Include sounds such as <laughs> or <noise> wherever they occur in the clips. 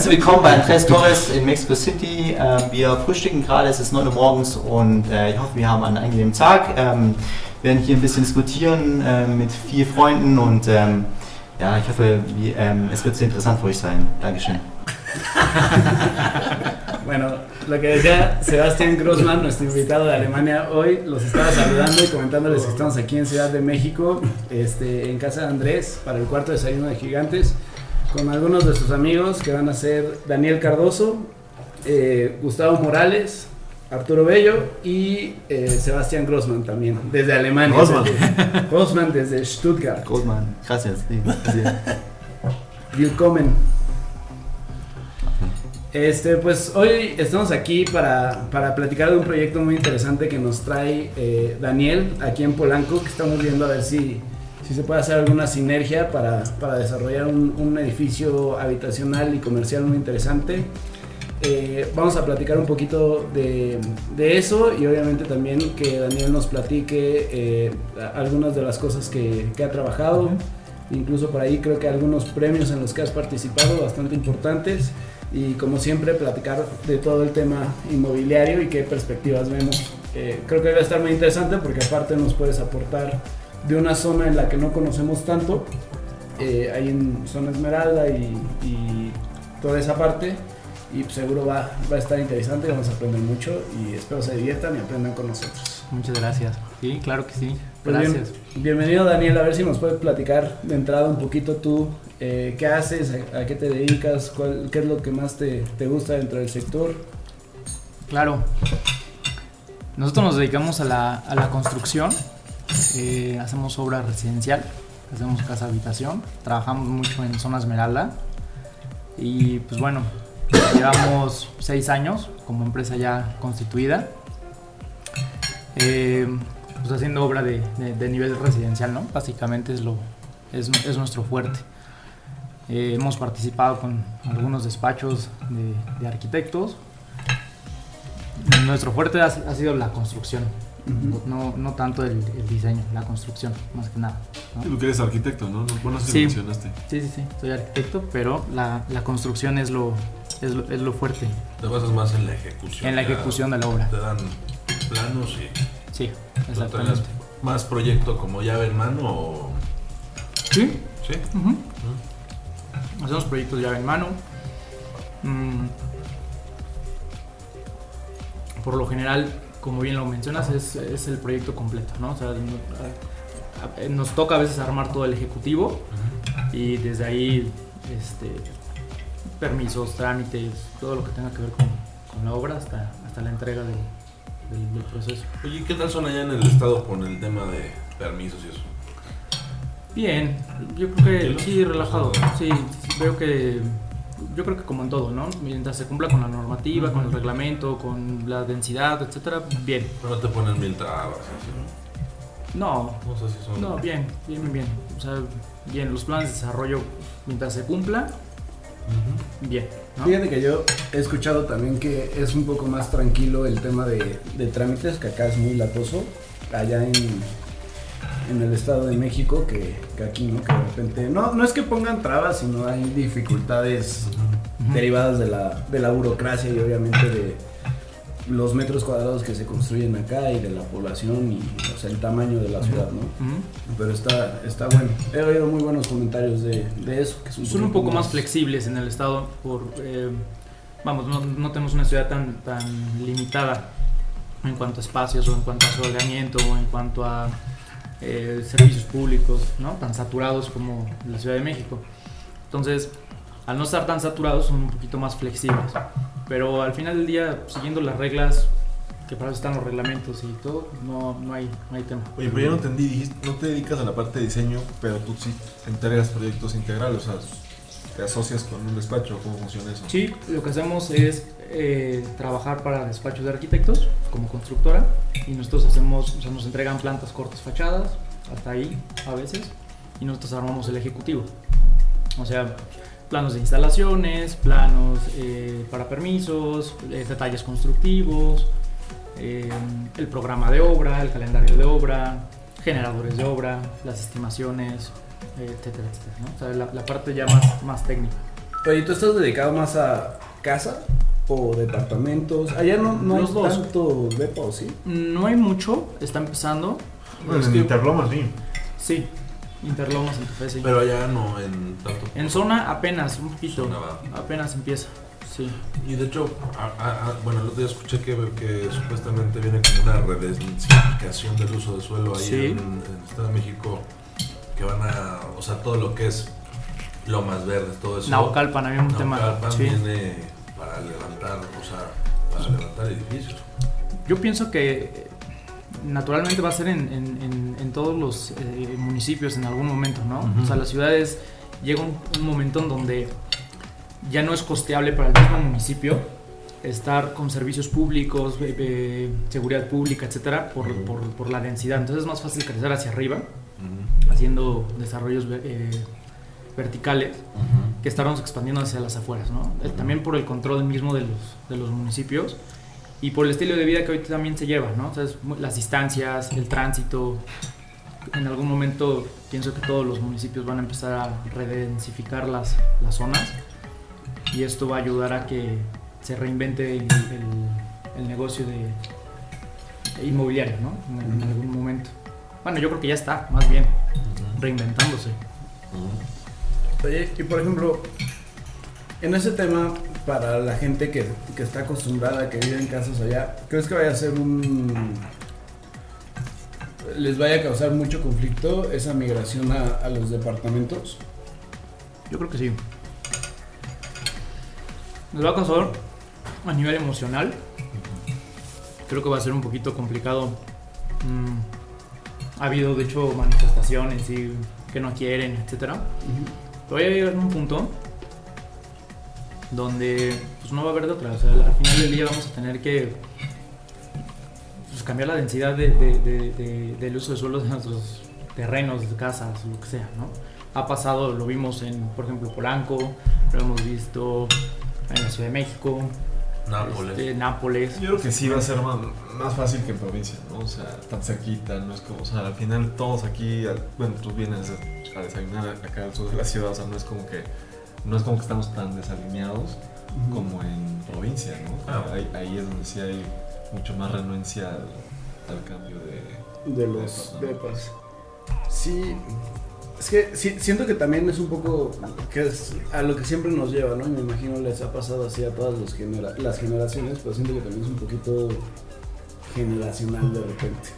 Herzlich willkommen bei Andres Torres in Mexico City. Ähm, wir frühstücken gerade, es ist 9 Uhr morgens und äh, ich hoffe, wir haben einen angenehmen Tag. Ähm, wir werden hier ein bisschen diskutieren äh, mit vier Freunden und ähm, ja, ich hoffe, ähm, es wird sehr interessant für euch sein. Dankeschön. <laughs> Bueno, lo que decía Sebastián Grossman, nuestro invitado de Alemania hoy, los estaba saludando y comentándoles que estamos aquí en Ciudad de México, este, en casa de Andrés, para el cuarto desayuno de gigantes, con algunos de sus amigos que van a ser Daniel Cardoso, eh, Gustavo Morales, Arturo Bello y eh, Sebastián Grossman también, desde Alemania. Grossman. Desde- Grossman desde Stuttgart. Goldman, gracias. Sí, gracias. Willkommen. Este, pues hoy estamos aquí para, para platicar de un proyecto muy interesante que nos trae eh, Daniel aquí en Polanco, que estamos viendo a ver si, si se puede hacer alguna sinergia para, para desarrollar un, un edificio habitacional y comercial muy interesante. Eh, vamos a platicar un poquito de, de eso y obviamente también que Daniel nos platique eh, algunas de las cosas que, que ha trabajado. Incluso por ahí creo que algunos premios en los que has participado bastante importantes. Y como siempre, platicar de todo el tema inmobiliario y qué perspectivas vemos. Eh, creo que va a estar muy interesante porque aparte nos puedes aportar de una zona en la que no conocemos tanto, eh, ahí en Zona Esmeralda y, y toda esa parte. Y pues seguro va, va a estar interesante, vamos a aprender mucho y espero se diviertan y aprendan con nosotros. Muchas gracias. Sí, claro que sí. Pues bien, Gracias. bienvenido Daniel, a ver si nos puedes platicar de entrada un poquito tú, eh, qué haces, a, a qué te dedicas, cuál, qué es lo que más te, te gusta dentro del sector. Claro. Nosotros nos dedicamos a la, a la construcción. Eh, hacemos obra residencial, hacemos casa habitación, trabajamos mucho en zona esmeralda. Y pues bueno, llevamos seis años como empresa ya constituida. Eh, pues haciendo obra de, nivel residencial, ¿no? Básicamente es, lo, es, es nuestro fuerte. Eh, hemos participado con algunos despachos de, arquitectos. Nuestro fuerte ha sido la construcción, No, no tanto el, el diseño, la construcción, más que nada. ¿no? Tú que eres arquitecto, ¿no? No- Bueno, sí, Sí. mencionaste. Sí, sí, sí, soy arquitecto, pero la, la construcción es lo, es, lo, es lo fuerte Te basas más en la ejecución. en la ya ejecución de la obra. Te dan planos y Sí, exactamente. más proyecto como llave en mano o... Sí, Sí. Ujú. Hacemos proyectos llave en mano. Mm. Por lo general, como bien lo mencionas, es, es el proyecto completo, ¿no? O sea, nos toca a veces armar todo el ejecutivo y desde ahí, este, permisos, trámites, todo lo que tenga que ver con, con la obra hasta, hasta la entrega del, del- del proceso. Oye, ¿qué tal son allá en el estado con el tema de permisos y eso? Bien, yo creo que sí, relajado. Sí, sí, veo que. Yo creo que como en todo, ¿no? Mientras se cumpla con la normativa, con el reglamento, con la densidad, etcétera, bien. No te ponen mil trabas y así, ¿no? No, No sé si son... no, bien, bien, bien, bien. O sea, bien, los planes de desarrollo, mientras se cumpla, bien, ¿no? Fíjate que yo he escuchado también que es un poco más tranquilo el tema de, de trámites, que acá es muy latoso, allá en, en el Estado de México, que, que aquí, ¿no? Que de repente, no, no es que pongan trabas, sino hay dificultades derivadas de la, de la burocracia y obviamente de los metros cuadrados que se construyen acá y de la población y o sea, el tamaño de la ciudad, ¿no? Pero está, está bueno. He oído muy buenos comentarios de, de eso. Que Son un poco más flexibles en el estado por, eh, vamos, no, no tenemos una ciudad tan, tan limitada en cuanto a espacios o en cuanto a aseguramiento o en cuanto a eh, servicios públicos, ¿no? Tan saturados como la Ciudad de México. Entonces, al no estar tan saturados son un poquito más flexibles. Pero al final del día, siguiendo las reglas, que para eso están los reglamentos y todo, no, no, hay, no hay tema. Oye, pero yo no entendí, dijiste, no te dedicas a la parte de diseño, pero tú sí entregas proyectos integrales, o sea, asocias con un despacho, ¿cómo funciona eso? Sí, lo que hacemos es eh, trabajar para despachos de arquitectos como constructora y nosotros hacemos, o sea, nos entregan plantas cortas fachadas, hasta ahí a veces, y nosotros armamos el ejecutivo. O sea, planos de instalaciones, planos eh, para permisos, eh, detalles constructivos, el programa de obra, el calendario de obra, generadores de obra, las estimaciones, etcétera, etcétera. ¿no? O sea, la, la parte ya más, más técnica. Oye, ¿tú estás dedicado más a casa o departamentos? Allá no, no hay dos. tanto depo, ¿sí? No hay mucho, está empezando. Bueno, Es en que- Interlomas, sí. Sí, Interlomas en Tufé, sí. Pero allá no en tanto. En zona apenas, un poquito. Zona va. Apenas empieza. Sí. Y de hecho, a- a- a- bueno, el otro día escuché que, que supuestamente viene como una redensificación del uso de suelo ahí Sí. en, en el Estado de México, que van a, o sea, todo lo que es lomas verdes, todo eso. Naucalpan había un tema. Naucalpan Sí. viene para levantar, o sea, para levantar edificios. Yo pienso que eh, naturalmente va a ser en, en- en- en todos los eh, municipios en algún momento, ¿no? O sea, las ciudades llega un, un momento en donde ya no es costeable para el mismo municipio estar con servicios públicos, eh, eh, seguridad pública, etcétera, por, Ujú. por- por la densidad. Entonces es más fácil crecer hacia arriba. Haciendo desarrollos eh, verticales, que estarnos expandiendo hacia las afueras, ¿no? Eh, Ujú. También por el control mismo de los, de los municipios y por el estilo de vida que hoy también se lleva, ¿no? O sea, las distancias, el tránsito. En algún momento pienso que todos los municipios van a empezar a redensificar las, las zonas y esto va a ayudar a que se reinvente el, el- el negocio de inmobiliario, ¿no? En, en algún momento. Bueno, yo creo que ya está, más bien, reinventándose. Oye, y por ejemplo, en ese tema, para la gente que, que está acostumbrada, que vive en casas allá, ¿crees que vaya a ser un... les vaya a causar mucho conflicto esa migración a, a los departamentos? Yo creo que sí. Nos va a causar a nivel emocional. Creo que va a ser un poquito complicado. Mm, ha habido, de hecho, manifestaciones y que no quieren, etcétera. Pero va a llegar a un punto donde pues, no va a haber de otra. O sea, al final del día vamos a tener que pues, cambiar la densidad de- de- de- de- del uso de suelos de nuestros terrenos, de casas, lo que sea, ¿no? Ha pasado, lo vimos en, por ejemplo, Polanco, lo hemos visto en la Ciudad de México, Nápoles. este, Nápoles. Yo creo que sí va a ser más, más fácil que en provincia, ¿no? O sea, tan cerquita, no es como, o sea, al final todos aquí, bueno, tú vienes a, a desayunar acá al sur de la ciudad, o sea, no es como que, no es como que estamos tan desalineados como en provincia, ¿no? Ah. Ahí, ahí es donde sí hay mucho más renuencia al, al cambio de... de los depas. Sí, es que sí- siento que también es un poco que es a lo que siempre nos lleva, ¿no? Y me imagino les ha pasado así a todas los genera- las generaciones, pero siento que también es un poquito generacional de repente.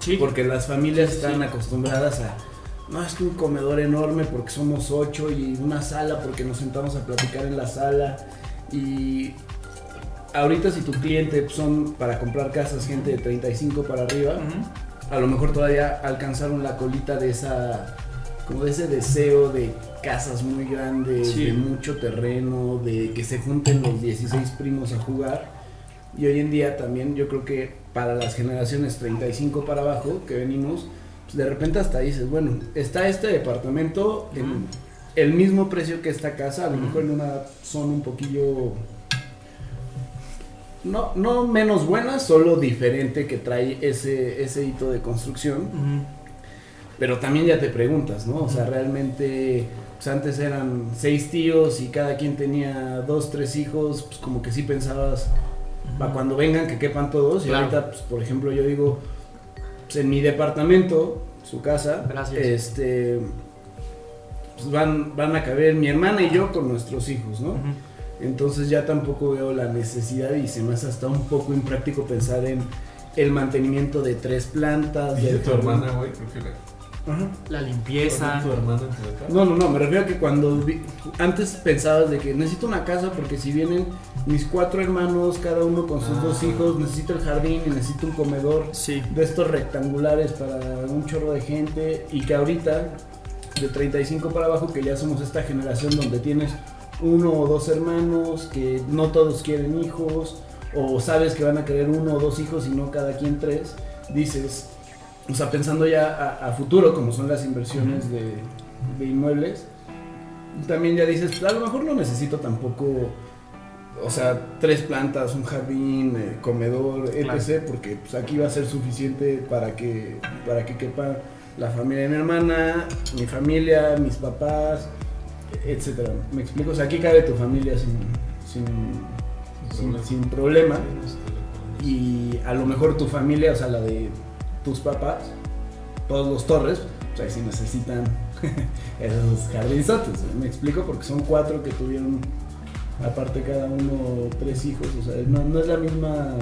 Sí, Porque las familias Sí, sí. están acostumbradas a, no, es que un comedor enorme porque somos ocho y una sala porque nos sentamos a platicar en la sala. Y ahorita si tu cliente son para comprar casas gente de 35 para arriba, a lo mejor todavía alcanzaron la colita de esa como de ese deseo de casas muy grandes, Sí. de mucho terreno, de que se junten los 16 primos a jugar. Y hoy en día también yo creo que para las generaciones 35 para abajo que venimos, pues de repente hasta dices, bueno, está este departamento en el mismo precio que esta casa, a lo mejor en una zona un poquillo no, no menos buena, solo diferente que trae ese, ese hito de construcción. Ujú. Pero también ya te preguntas, ¿no? O sea, realmente, pues antes eran seis tíos y cada quien tenía dos, tres hijos, pues como que sí pensabas, para cuando vengan que quepan todos. Y Claro. ahorita, pues por ejemplo, yo digo, pues en mi departamento, su casa, Gracias. este, pues van, van a caber mi hermana y yo con nuestros hijos, ¿no? Entonces ya tampoco veo la necesidad y se me hace hasta un poco impráctico pensar en el mantenimiento de tres plantas. Dije del tu hermana, güey, creo que le... Ajá. La limpieza. tu hermana en tu depa? No, no, no, me refiero a que cuando vi- antes pensabas de que necesito una casa porque si vienen mis cuatro hermanos, cada uno con sus Ah. dos hijos, necesito el jardín y necesito un comedor Sí. de estos rectangulares para un chorro de gente y que ahorita de 35 para abajo que ya somos esta generación donde tienes uno o dos hermanos que no todos quieren hijos o sabes que van a querer uno o dos hijos y no cada quien tres dices o sea pensando ya a, a futuro como son las inversiones de, de inmuebles también ya dices pues, a lo mejor no necesito tampoco o sea, tres plantas, un jardín, eh, comedor, etc. Porque pues, aquí va a ser suficiente para que, para que quepa la familia de mi hermana, mi familia, mis papás etcétera. ¿Me explico? O sea, aquí cabe tu familia sin, sin, sin, sin problema. Y a lo mejor tu familia, o sea, la de tus papás, todos los torres, pues ahí sí necesitan <laughs> esos jardinzotes. ¿Me explico? Porque son cuatro que tuvieron, aparte cada uno, tres hijos. O sea, no, no es la misma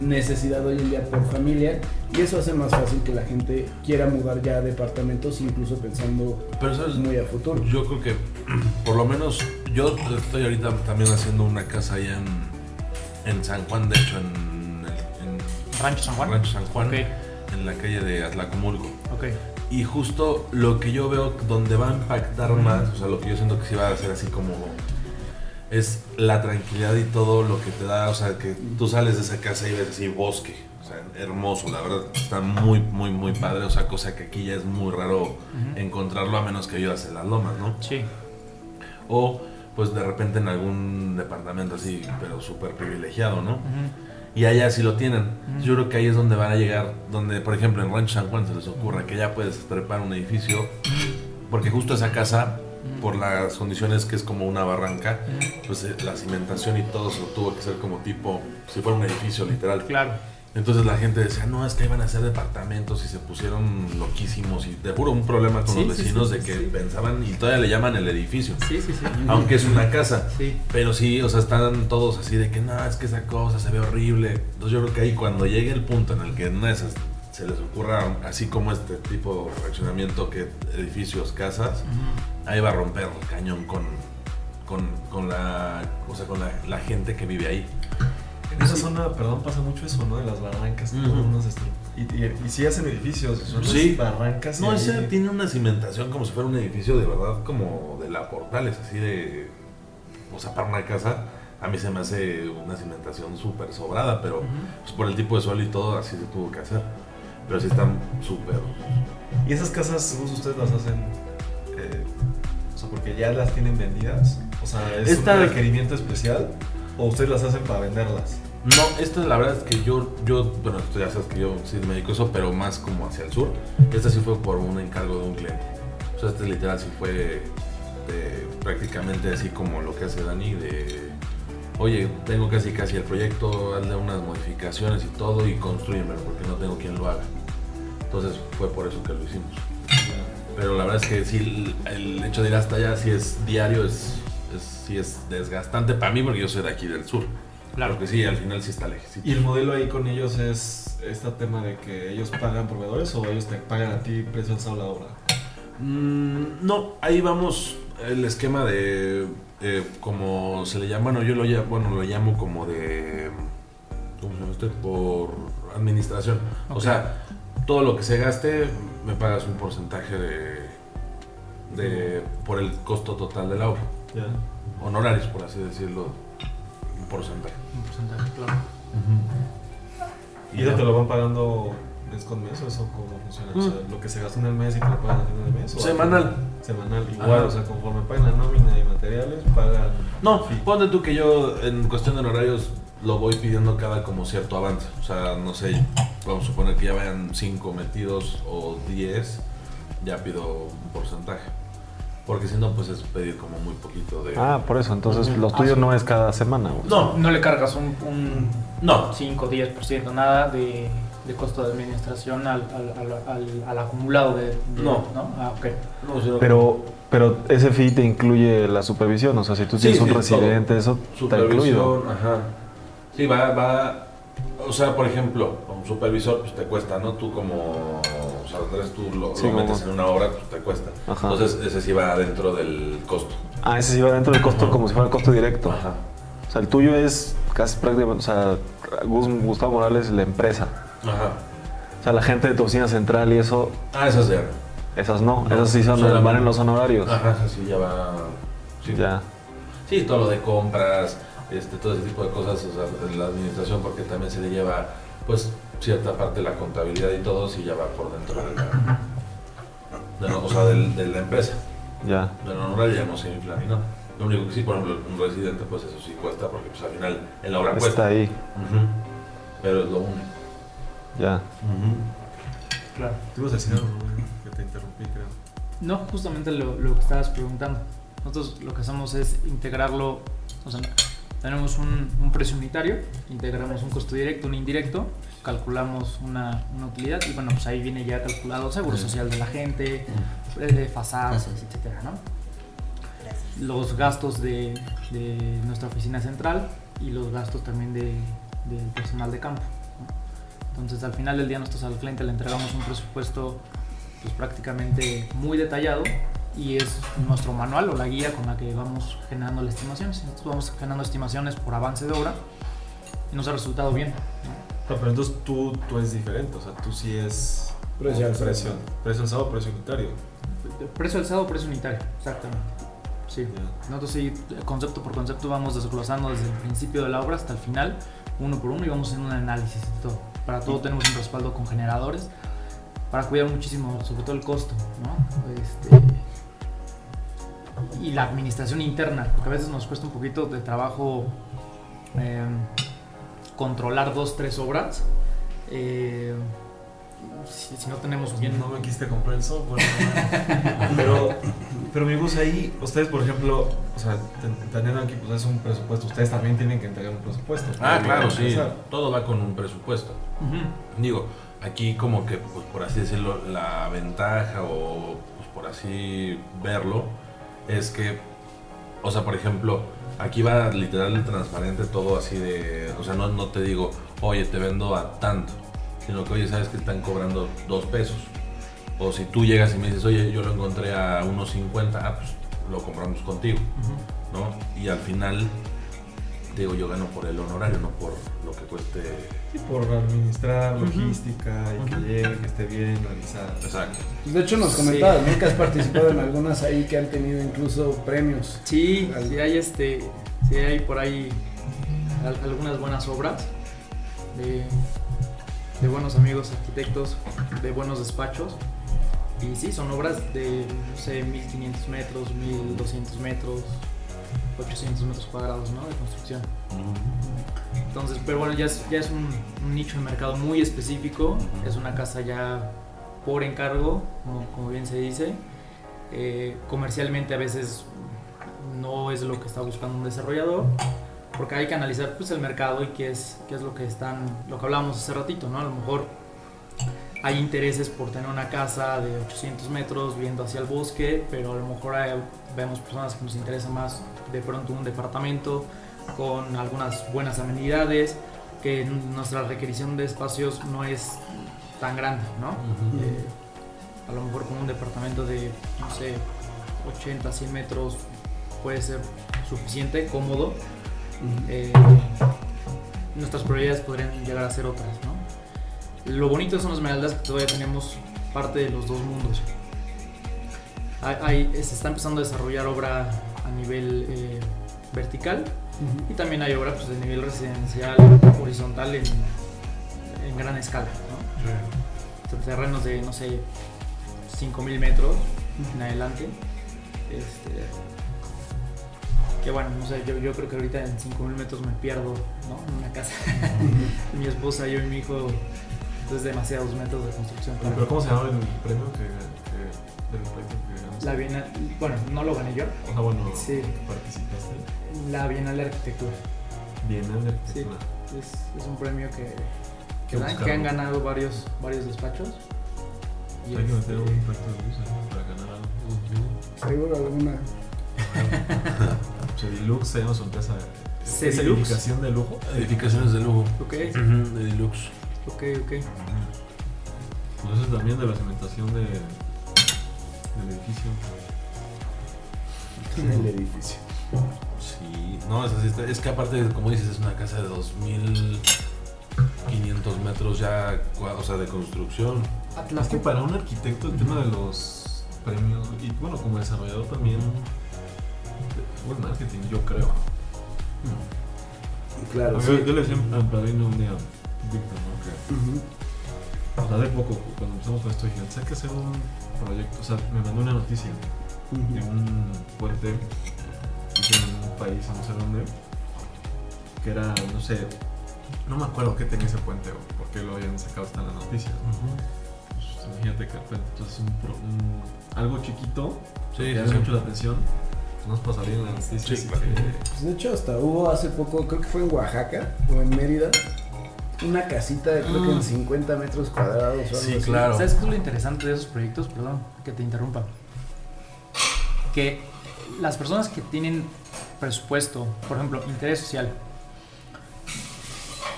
necesidad hoy en día por familia y eso hace más fácil que la gente quiera mudar ya a departamentos incluso pensando Pero sabes, muy a futuro. yo creo que <clears throat> por lo menos yo estoy ahorita también haciendo una casa allá en, en San Juan, de hecho en, en Rancho San Juan. Rancho San Juan, en la calle de Atlacomulco. ok. Y justo lo que yo veo donde va a impactar más, o sea, lo que yo siento que sí va a ser así como es la tranquilidad y todo lo que te da, o sea, que tú sales de esa casa y ves así bosque, o sea, hermoso, la verdad, está muy, muy, muy padre, o sea, cosa que aquí ya es muy raro encontrarlo a menos que vivas en las lomas, ¿no? Sí. O pues de repente en algún departamento así, pero súper privilegiado, ¿no? Ujú. Y allá sí lo tienen. Ujú. Yo creo que ahí es donde van a llegar, donde por ejemplo en Rancho San Juan se les ocurra que ya puedes trepar un edificio, porque justo esa casa, por las condiciones que es como una barranca, pues eh, la cimentación y todo se lo tuvo que hacer como tipo, si fuera un edificio literal. Claro. Entonces la gente decía, no, es que iban a hacer departamentos y se pusieron loquísimos y de puro un problema con Sí, los vecinos sí, de que pensaban y todavía le llaman el edificio, Sí, sí, sí. aunque es una casa. Sí. Pero sí, o sea, están todos así de que no, es que esa cosa se ve horrible. Entonces yo creo que ahí cuando llegue el punto en el que una de esas se les ocurra, así como este tipo de reaccionamiento que edificios, casas, ahí va a romper el cañón con, con, con la, o sea, con la, la gente que vive ahí. En esa zona, perdón, pasa mucho eso, ¿no? De las barrancas. Ujú. todos unos y, y, y sí hacen edificios, son Sí. barrancas. No, ahí- ese tiene una cimentación como si fuera un edificio de verdad, como de la Portales, así de. O sea, para una casa, a mí se me hace una cimentación súper sobrada, pero pues, por el tipo de suelo y todo, así se tuvo que hacer. Pero sí están súper. Y esas casas, según ustedes las hacen, eh, o sea, porque ya las tienen vendidas. O sea, es Esta- un requerimiento especial. O ustedes las hacen para venderlas. No, esta la verdad es que yo, yo, bueno, tú ya sabes que yo sí me dedico eso, pero más como hacia el sur. Esta sí fue por un encargo de un cliente. O sea, este literal sí fue de- prácticamente así como lo que hace Dani, de, oye, tengo casi casi el proyecto, hazle unas modificaciones y todo y construyemelo porque no tengo quien lo haga. Entonces fue por eso que lo hicimos. Pero la verdad es que sí, el hecho de ir hasta allá, si es diario, es, es, sí es desgastante para mí porque yo soy de aquí del sur. Claro. Porque sí, al final sí está lejos. Y el modelo ahí con ellos es este tema de que ellos pagan proveedores o ellos te pagan a ti precio al la obra. Mm, no, ahí vamos el esquema de eh, como se le llama, bueno, yo lo llamo, bueno, lo llamo como de ¿cómo se llama este? por administración. O sea, todo lo que se gaste me pagas un porcentaje de de por el costo total de la obra. Ya. Honorarios, por así decirlo, un porcentaje. Un porcentaje, claro. ¿Y eso te lo van pagando mes con mes o eso cómo funciona? O sea, lo que se gasta en el mes y te lo pagan al final del mes. ¿o Semanal. Semanal, igual, Ajá. o sea, conforme pagan la nómina y materiales, pagan. No, ponte tú que yo en cuestión de honorarios lo voy pidiendo cada como cierto avance. O sea, no sé, vamos a suponer que ya vayan 5 metidos o 10, ya pido un porcentaje. Porque si no, pues es pedir como muy poquito de... Ah, por eso, entonces lo tuyo no es cada semana. güey. no, No le cargas un, un no. 5 o 10% nada de, de costo de administración al, al, al, al- al acumulado de, de- No. Ah, ok. no sino Pero, pero ese fee te incluye la supervisión, o sea, si tú Sí, tienes un sí, residente, eso está incluido. supervisión, ajá. Sí, va, va... O sea, por ejemplo, un supervisor pues te cuesta, ¿no? Tú como... O sea, Andrés, tú lo, Sí, lo metes en una obra, pues te cuesta. Ajá. Entonces ese sí va dentro del costo. Ah, ese sí va dentro del costo Ajá. como si fuera el costo directo. Ajá. O sea, el tuyo es casi prácticamente, o sea, Gus- Gustavo Morales, la empresa. Ajá. O sea, la gente de tu oficina central y eso, Ah, eso es de... esas no, No, esas sí son, van en los honorarios. Ajá, eso sí, ya va... Sí. Ya. Sí, todo lo de compras, este, todo ese tipo de cosas, o sea, la administración, porque también se le lleva, pues, cierta parte de la contabilidad y todo, sí ya va por dentro de la, de la- o sea, del- de la empresa. Ya. De la honoraria ya no se infla ni nada. Lo único que sí, por ejemplo, un residente, pues eso sí cuesta, porque pues al final en la obra Está cuesta. ahí. Pero es lo único. Ya. Claro. Te ibas a decir algo, ¿no? Que te interrumpí, creo. No, justamente lo, lo que estabas preguntando. nosotros lo que hacemos es integrarlo, o sea, tenemos un, un precio unitario, integramos un costo directo, un indirecto, calculamos una, una utilidad y bueno, pues ahí viene ya calculado seguro Sí. social de la gente, eh, fasadas, Gracias. etcétera, ¿no? Los gastos de, de nuestra oficina central y los gastos también de, del personal de campo. ¿no? Entonces al final del día nosotros al cliente le entregamos un presupuesto pues prácticamente muy detallado y es nuestro manual o la guía con la que vamos generando las estimaciones. Nosotros vamos generando estimaciones por avance de obra y nos ha resultado bien. ¿no? No, pero entonces tú, tú es diferente, o sea, tú sí es Precio alzado. precio, precio alzado, precio unitario. Precio alzado, precio unitario, exactamente. Sí. Ya. Nosotros sí, concepto por concepto, vamos desglosando desde el principio de la obra hasta el final, uno por uno, y vamos haciendo un análisis de todo. Para todo tenemos un respaldo con generadores, para cuidar muchísimo, sobre todo el costo, ¿no? Este, y la administración interna, porque a veces nos cuesta un poquito de trabajo eh, controlar dos, tres obras. eh, si, si no tenemos bien... No me quisiste comprar el software. <laughs> pero, pero amigos, ahí, ustedes, por ejemplo, o sea, ten- teniendo aquí, pues es un presupuesto. Ustedes también tienen que entregar un presupuesto. Ah, claro, sí. Todo va con un presupuesto. Digo, aquí como que, pues por así decirlo, la ventaja o pues, por así verlo es que, o sea, por ejemplo, aquí va literal transparente todo así de, o sea, no, no te digo, oye, te vendo a tanto, sino que, oye, sabes que están cobrando dos pesos. O si tú llegas y me dices, oye, yo lo encontré a unos 50, ah, pues lo compramos contigo. ¿no? Y al final, digo, yo gano por el honorario, no por lo que cueste Sí, por administrar, logística y que llegue, que esté bien realizado. Exacto. Pues de hecho nos comentabas, ¿no? Que has participado en algunas ahí que han tenido incluso premios. Sí, Al- sí hay este, sí hay por ahí al- algunas buenas obras de, de buenos amigos arquitectos, de buenos despachos. Y sí, son obras de, no sé, 1500 metros, 1200 metros, 800 metros cuadrados, ¿no? De construcción. Entonces, pero bueno, ya es, ya es un, un nicho de mercado muy específico. Es una casa ya por encargo, como, como bien se dice. Eh, comercialmente a veces no es lo que está buscando un desarrollador, porque hay que analizar pues, el mercado y qué es, qué es lo que están, lo que hablábamos hace ratito, ¿no? A lo mejor hay intereses por tener una casa de 800 metros viendo hacia el bosque, pero a lo mejor hay- vemos personas que nos interesa más de pronto un departamento con algunas buenas amenidades, que nuestra requisición de espacios no es tan grande, ¿no? Eh, a lo mejor con un departamento de, no sé, 80, 100 metros puede ser suficiente, cómodo. Eh, nuestras prioridades podrían llegar a ser otras, ¿no? Lo bonito Son Esmeraldas es que todavía tenemos parte de los dos mundos. Hay, hay- se está empezando a desarrollar obra a nivel eh, vertical y también hay obra pues, de nivel residencial horizontal en, en gran escala, ¿no? Terrenos de, no sé, 5000 metros en adelante. Este, que bueno, no sé, yo, yo creo que ahorita en 5000 metros me pierdo, ¿no? En una casa. <laughs> mi esposa, yo y mi hijo, es demasiados metros de construcción. para Pero mí. ¿cómo se llama el premio que, que del proyecto que ganaste? La Bienal, bueno, no lo gané yo, sea, bueno, Sí. participaste. la Bienal de Arquitectura. Bienal de Sí. Arquitectura. Es, es un premio que, ¿Qué que, dan- que han ganado varios, varios despachos. Y Hay que este, meter un proyecto de luz ahí para ganar algo. Seguro alguna. <laughs> Sedilux se llama su empresa. ¿Es edificación de lujo? Edificaciones de lujo. ok, Ujú, De deluxe. ok, ok. Pues eso también de la cimentación de, del edificio. El edificio. Sí, no, es, así, está- es que aparte, como dices, es una casa de 2500 metros ya, o sea, de construcción. Es que para un arquitecto el tema de los premios, y bueno, como desarrollador también, buen marketing, yo creo. Claro, yo, sí. yo le decía al padrino un día, Víctor, ¿no? que de poco, cuando empezamos con esto, dije, hay que hacer un proyecto, o sea, me mandó una noticia de un puente en un país, no sé dónde, que era, no sé, no me acuerdo qué tenía ese puente o por qué lo habían sacado hasta en las noticias. Pues, imagínate que el puente entonces un, pro- un- algo chiquito Sí, que sí, llama sí. mucho la atención, nos pasa bien las noticias. Sí, y claro. que- Pues de hecho, hasta hubo hace poco, creo que fue en Oaxaca o en Mérida, una casita de creo que en 50 metros cuadrados o algo Sí, así. claro. ¿Sabes qué es lo interesante de esos proyectos? Perdón que te interrumpa. Que las personas que tienen presupuesto, por ejemplo, interés social,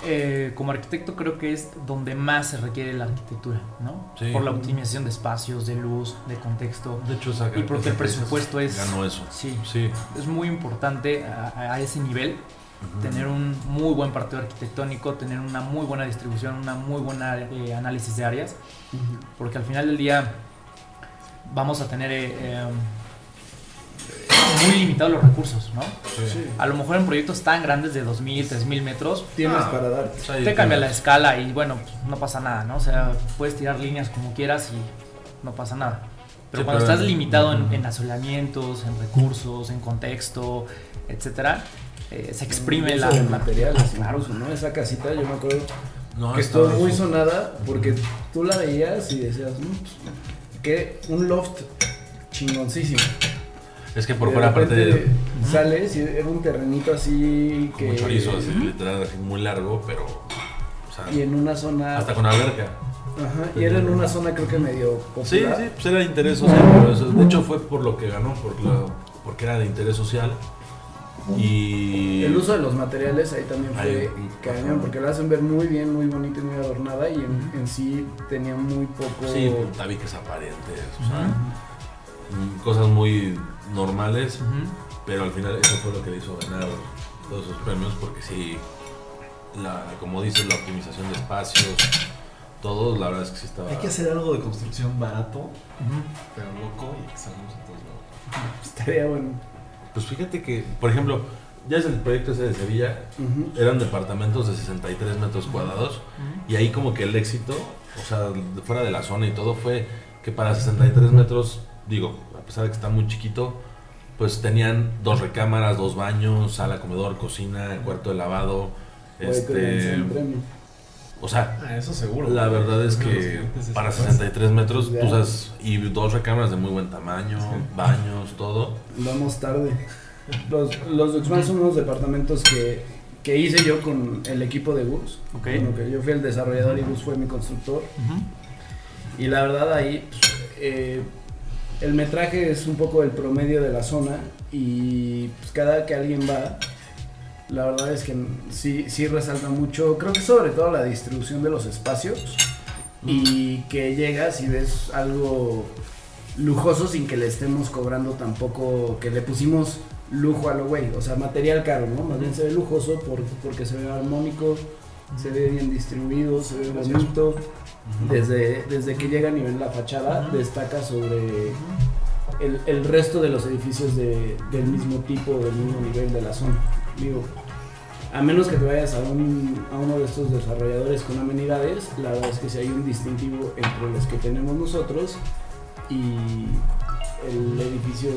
eh, como arquitecto creo que es donde más se requiere la arquitectura, ¿no? Sí. Por la optimización de espacios, de luz, de contexto. De hecho, Y porque el presupuesto es- Ganó eso. Sí, Sí. es muy importante a, a ese nivel Tener un muy buen partido arquitectónico, tener una muy buena distribución, una muy buena eh, análisis de áreas, Ujú. porque al final del día vamos a tener eh, eh, muy limitados los recursos, ¿no? Sí. A lo mejor en proyectos tan grandes de 2.000, 3.000 metros, Tienes Ah. para dar. Te cambia la escala y bueno, pues, no pasa nada, ¿no? O sea, puedes tirar líneas como quieras y no pasa nada. Pero Sí, cuando pero- estás limitado en, en asoleamientos, en recursos, en contexto, etcétera, eh, se exprime la... de materiales, Claro. incluso, ¿no? Esa casita, yo me acuerdo No, que estuvo muy eso. sonada porque tú la veías y decías, "Mm, pues, que un loft chingoncísimo. Es que por fuera, aparte repente de. sales y era un terrenito así que Como chorizo, así, literal, así muy largo, pero. O sea, y en una zona hasta con alberca. ajá, y era en una zona creo que medio Sí, popular. sí, pues era de interés social. pero eso- de hecho, fue por lo que ganó, por la- porque era de interés social. Y. El uso de los materiales ahí también fue cañón, porque la hacen ver muy bien, muy bonita y muy adornada y en, en sí tenía muy poco... Sí, tabiques aparentes, o sea, mm, cosas muy normales, pero al final eso fue lo que le hizo ganar todos esos premios, porque sí, la, como dices, la optimización de espacios, todo, la verdad es que sí estaba... Hay que hacer algo de construcción barato, pero loco y que salgamos a todos lados. Estaría bueno. Pues fíjate que, por ejemplo, ya es el proyecto ese de Sevilla, eran departamentos de 63 metros cuadrados, y ahí como que el éxito, o sea, fuera de la zona y todo, fue que para 63 metros, digo, a pesar de que está muy chiquito, pues tenían dos recámaras, dos baños, sala, comedor, cocina, cuarto de lavado, este. O sea, Ah, eso seguro. la verdad es que para esa 63 metros, Ya. tú sabes, y dos recámaras de muy buen tamaño, baños, todo. Vamos tarde. Los, los Duxman son unos departamentos que, que hice yo con el equipo de Gus. Ok. Bueno, que yo fui el desarrollador y Gus fue mi constructor. Y la verdad ahí pues, eh, el metraje es un poco el promedio de la zona y pues, cada que alguien va, la verdad es que sí, sí resalta mucho, creo que sobre todo la distribución de los espacios y que llegas y ves algo lujoso sin que le estemos cobrando tampoco, que le pusimos lujo a lo güey, o sea, material caro, ¿no? Más bien se ve lujoso por- porque se ve armónico, se ve bien distribuido, se ve bonito. Desde, desde que llegan y ven la fachada, destaca sobre el, el resto de los edificios de- del mismo tipo, del mismo nivel de la zona. Digo, a menos que te vayas a, un, a uno de estos desarrolladores con amenidades, la verdad es que si hay un distintivo entre los que tenemos nosotros y el edificio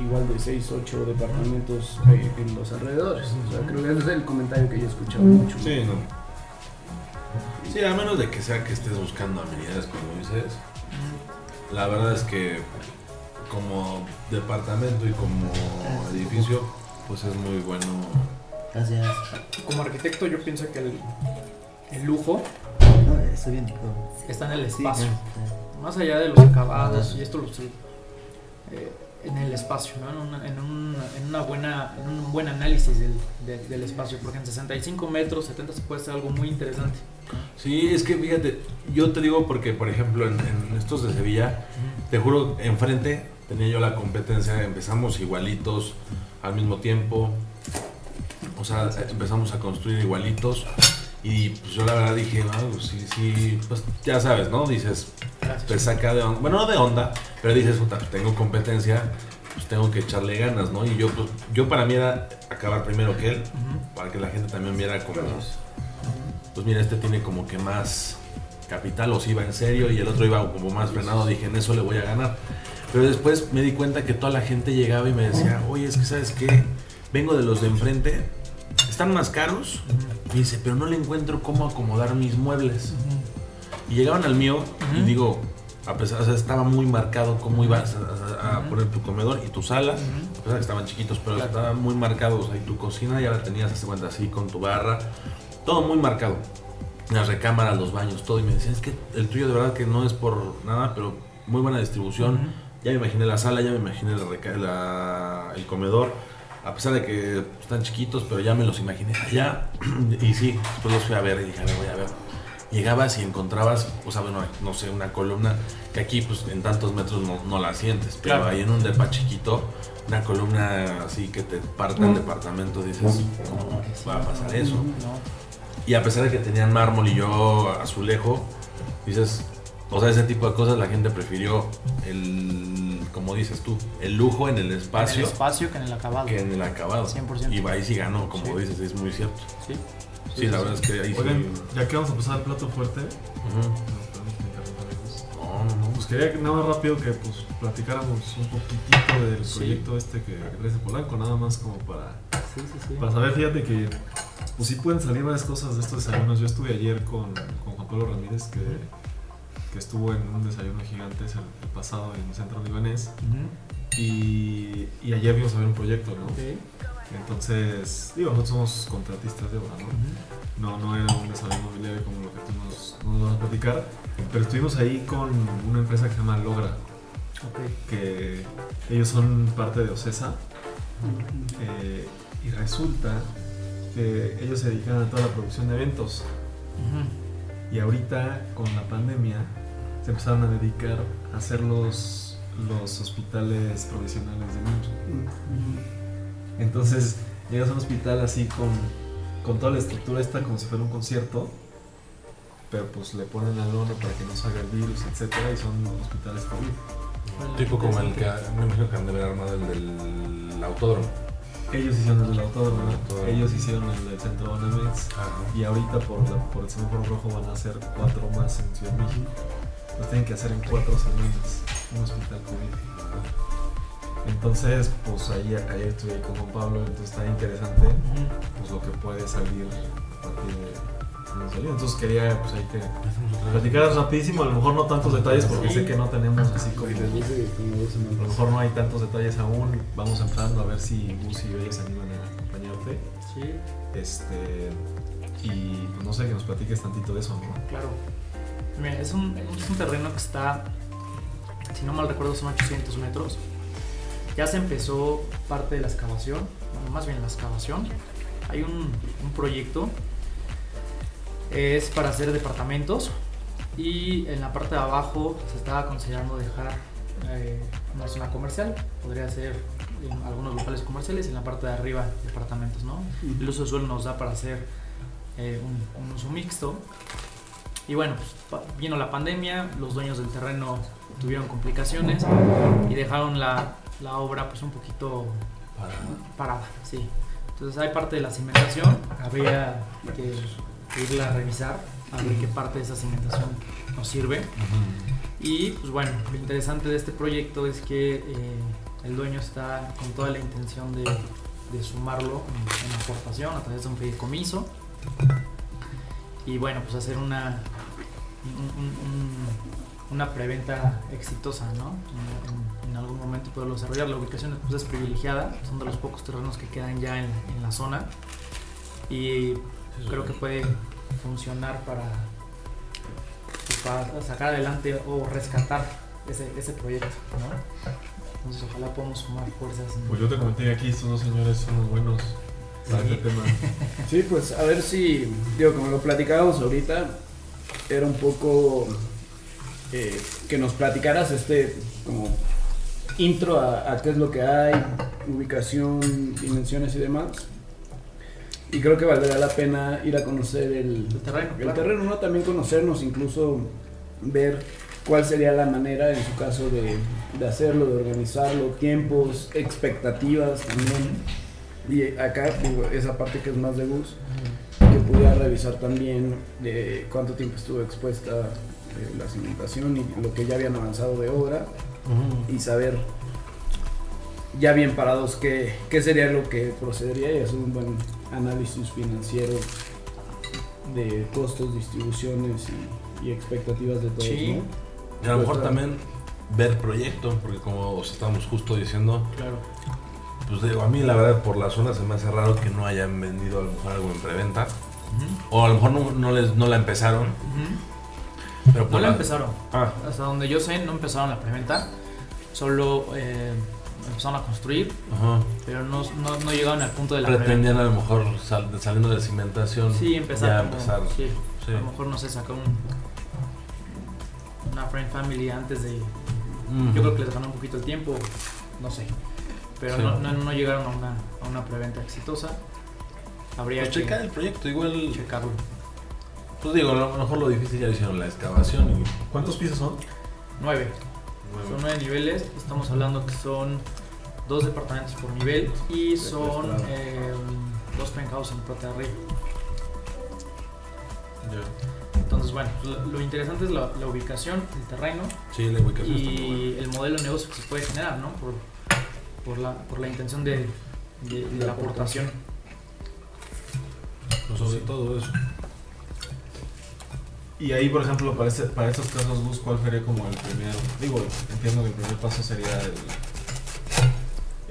igual de 6, 8 departamentos eh, en los alrededores. O sea, creo que ese es el comentario que yo he escuchado mucho. Sí, no. Sí, a menos de que sea que estés buscando amenidades, como dices. La verdad es que como departamento y como edificio, pues es muy bueno. Gracias. Como arquitecto yo pienso que el, el lujo No, estoy bien. está en el Sí, espacio. sí. Más allá de los acabados, y esto lo estoy. eh, en el espacio, ¿no? en, una, en, un, en una buena, en un buen análisis del, de- del espacio, porque en 65 metros, 70 se puede hacer algo muy interesante. Sí, es que fíjate, yo te digo porque, por ejemplo, en, en estos de Sevilla, te juro, enfrente tenía yo la competencia, empezamos igualitos al mismo tiempo, o sea, empezamos a construir igualitos y pues yo la verdad dije, no, pues sí, sí, pues ya sabes, ¿no? Dices, te saca de onda, bueno, no de onda, pero dices, puta, tengo competencia, pues tengo que echarle ganas, ¿no? Y yo, pues, yo para mí era acabar primero que él, para que la gente también viera como, pues mira, este tiene como que más capital, o si iba en serio, y el otro iba como más frenado, dije, en eso le voy a ganar. Pero después me di cuenta que toda la gente llegaba y me decía, oye, es que sabes qué, vengo de los de enfrente, están más caros, y dice, pero no le encuentro cómo acomodar mis muebles. Y llegaban al mío y digo, a pesar, o sea, estaba muy marcado cómo ibas a, a- a poner tu comedor y tu sala, a pesar que estaban chiquitos, pero Claro. estaban muy marcados. Ahí tu cocina ya la tenías, hace cuenta, así con tu barra, todo muy marcado. Las recámaras, los baños, todo. Y me decían, es que el tuyo de verdad que no es por nada, pero muy buena distribución. Ya me imaginé la sala, ya me imaginé la la- el comedor. A pesar de que están chiquitos, pero ya me los imaginé allá. <clears throat> y sí, después los fui a ver y dije, a ver, voy a ver. Llegabas y encontrabas, o sea, bueno, no sé, una columna que aquí, pues en tantos metros no, no la sientes, pero Claro. ahí en un depa chiquito, una columna así que te parta el departamento, dices, ¿cómo va a pasar eso? No. Y a pesar de que tenían mármol y yo azulejo, dices, o sea, ese tipo de cosas la gente prefirió el, como dices tú, el lujo en el En el espacio espacio que en el acabado. que en el acabado. 100%. Y ahí sí ganó, como Sí. dices, es muy cierto. Sí. Sí, la verdad es que ahí Oigan, sí. ya que vamos a pasar al plato fuerte. No, no, no. Pues quería que nada más rápido que pues platicáramos un poquitito del Sí. proyecto este que de Polanco, nada más como para, Sí, sí, sí. para saber, fíjate que pues sí pueden salir varias cosas de estos desayunos. Yo estuve ayer con, con Juan Pablo Ramírez que, que estuvo en un desayuno gigante el, el pasado en el centro libanés Ujú. y, y ayer vimos a ver un proyecto, ¿no? Ok. Entonces, digo, nosotros somos contratistas de obra, ¿no? No, no era un desarrollo inmobiliario como lo que tú nos, nos vas a platicar, pero estuvimos ahí con una empresa que se llama Logra, Ok. que ellos son parte de Ocesa eh, y resulta que ellos se dedican a toda la producción de eventos Ujú. y ahorita con la pandemia se empezaron a dedicar a hacer los, los hospitales provisionales de niños. Entonces llegas a un hospital así con, con toda la estructura esta como si fuera un concierto, pero pues le ponen la lona para que no salga el virus, etcétera, y son hospitales COVID. Tipo como el que me imagino que han de haber armado el del autódromo. Ellos hicieron el del autódromo, ellos hicieron el del centro Banamex Ajá. y ahorita por, la- por el semáforo rojo van a hacer cuatro más en Ciudad de México. Los tienen que hacer en cuatro semanas, un hospital COVID. Entonces, pues ahí, ayer estuve ahí con Juan Pablo, entonces está interesante pues lo que puede salir a partir de. Entonces quería pues ahí que platicaras rapidísimo, a lo mejor no tantos detalles porque sé que no tenemos así como... A lo mejor no hay tantos detalles aún, vamos empezando a ver si Gus y ellos se animan a acompañarte. Sí, Este, y pues no sé, que nos platiques tantito de eso, ¿no? claro. Mira, es un, es un terreno que está, si no mal recuerdo, son 800 metros. Ya se empezó parte de la excavación, bueno, más bien la excavación. Hay un, un proyecto, es para hacer departamentos y en la parte de abajo se estaba considerando dejar eh, una zona comercial, podría ser en algunos locales comerciales y en la parte de arriba departamentos, ¿no? El uso de suelo nos da para hacer eh, un, un uso mixto. Y bueno, pues, vino la pandemia, los dueños del terreno tuvieron complicaciones y dejaron la, la obra pues un poquito parada, sí. Entonces hay parte de la cimentación, habría que, que irla a revisar, a ver qué parte de esa cimentación nos sirve. Y pues bueno, lo interesante de este proyecto es que eh, el dueño está con toda la intención de, de sumarlo en, en aportación a través de un fideicomiso. Y bueno, pues hacer una, un- un- un- una preventa exitosa, ¿no? En, en- en algún momento poderlo desarrollar. La ubicación pues, es privilegiada, son de los pocos terrenos que quedan ya en, en la zona. Y creo que puede funcionar para, para sacar adelante o rescatar ese, ese proyecto, ¿no? Entonces ojalá podamos sumar fuerzas. en- Pues yo te comenté que aquí estos dos señores son los buenos para Sí. este tema. <laughs> Sí, pues a ver si, digo, como lo platicábamos ahorita, era un poco eh, que nos platicaras este como intro a, a qué es lo que hay, ubicación, dimensiones y demás. Y creo que valdrá la pena ir a conocer el, El terreno, el claro. terreno, ¿no? También conocernos, incluso ver cuál sería la manera, en su caso, de, de hacerlo, de organizarlo, tiempos, expectativas también. Y acá, digo, esa parte que es más de bus, pudiera revisar también de cuánto tiempo estuvo expuesta eh, la cimentación y lo que ya habían avanzado de obra y saber ya bien parados qué, qué sería lo que procedería y hacer un buen análisis financiero de costos, distribuciones y, y expectativas de todos, Sí. ¿no? Y a lo mejor Pues, también ver proyecto, porque como os estábamos justo diciendo, Claro. pues digo, a mí la verdad por la zona se me hace raro que no hayan vendido a lo mejor algo en preventa. O a lo mejor no, no les, no la empezaron. Pero No la la- empezaron. Ah, Hasta donde yo sé, no empezaron la preventa. Solo eh, empezaron a construir, pero no, no, no llegaron al punto de la Pretendían preventa. a lo mejor sal- saliendo de cimentación. Sí, empezar. Ya como- empezar. sí. Sí. A lo mejor no se sacó un, una friend family antes de. Yo creo que les ganó un poquito el tiempo, no sé. Pero Sí. no, no llegaron a una, a una preventa exitosa. Habría Pues que checar el proyecto, igual. checarlo. Pues digo, a lo mejor lo difícil ya lo hicieron la excavación y. ¿Cuántos pisos son? Nueve. Son nueve niveles. Estamos hablando que son dos departamentos por nivel y son eh, dos penthouse en de arriba. Ya. Entonces, bueno, lo, lo interesante es la, la ubicación, el terreno Sí, la ubicación y el modelo de negocio que se puede generar, ¿no? Por, por, la, por la intención de, de- de la aportación. Pues sobre todo eso. Y ahí, por ejemplo, para, ese- para estos casos, Gus, ¿cuál sería como el primero? Digo, entiendo que el primer paso sería el,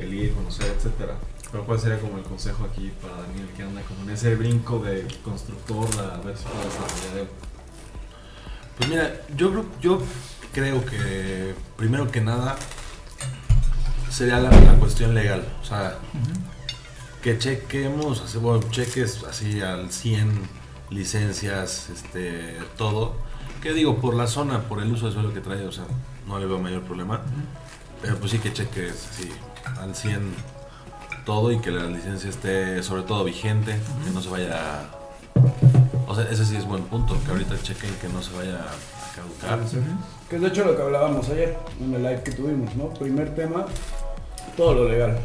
el ir, conocer, etcétera. Pero ¿cuál sería como el consejo aquí para Daniel que anda como en ese brinco de constructor a ver si puede desarrollar él? Pues mira, yo creo, yo creo que primero que nada sería la, la cuestión legal. O sea, que chequemos, bueno, cheques así al 100 licencias, este, todo. Que digo, por la zona, por el uso de suelo que trae, o sea, no le veo mayor problema. Pero pues sí que cheques así al 100 todo y que la licencia esté sobre todo vigente, que no se vaya a... O sea, ese sí es buen punto, que ahorita chequen que no se vaya a caducar. Que es de hecho lo que hablábamos ayer en el live que tuvimos, ¿no? Primer tema, todo lo legal.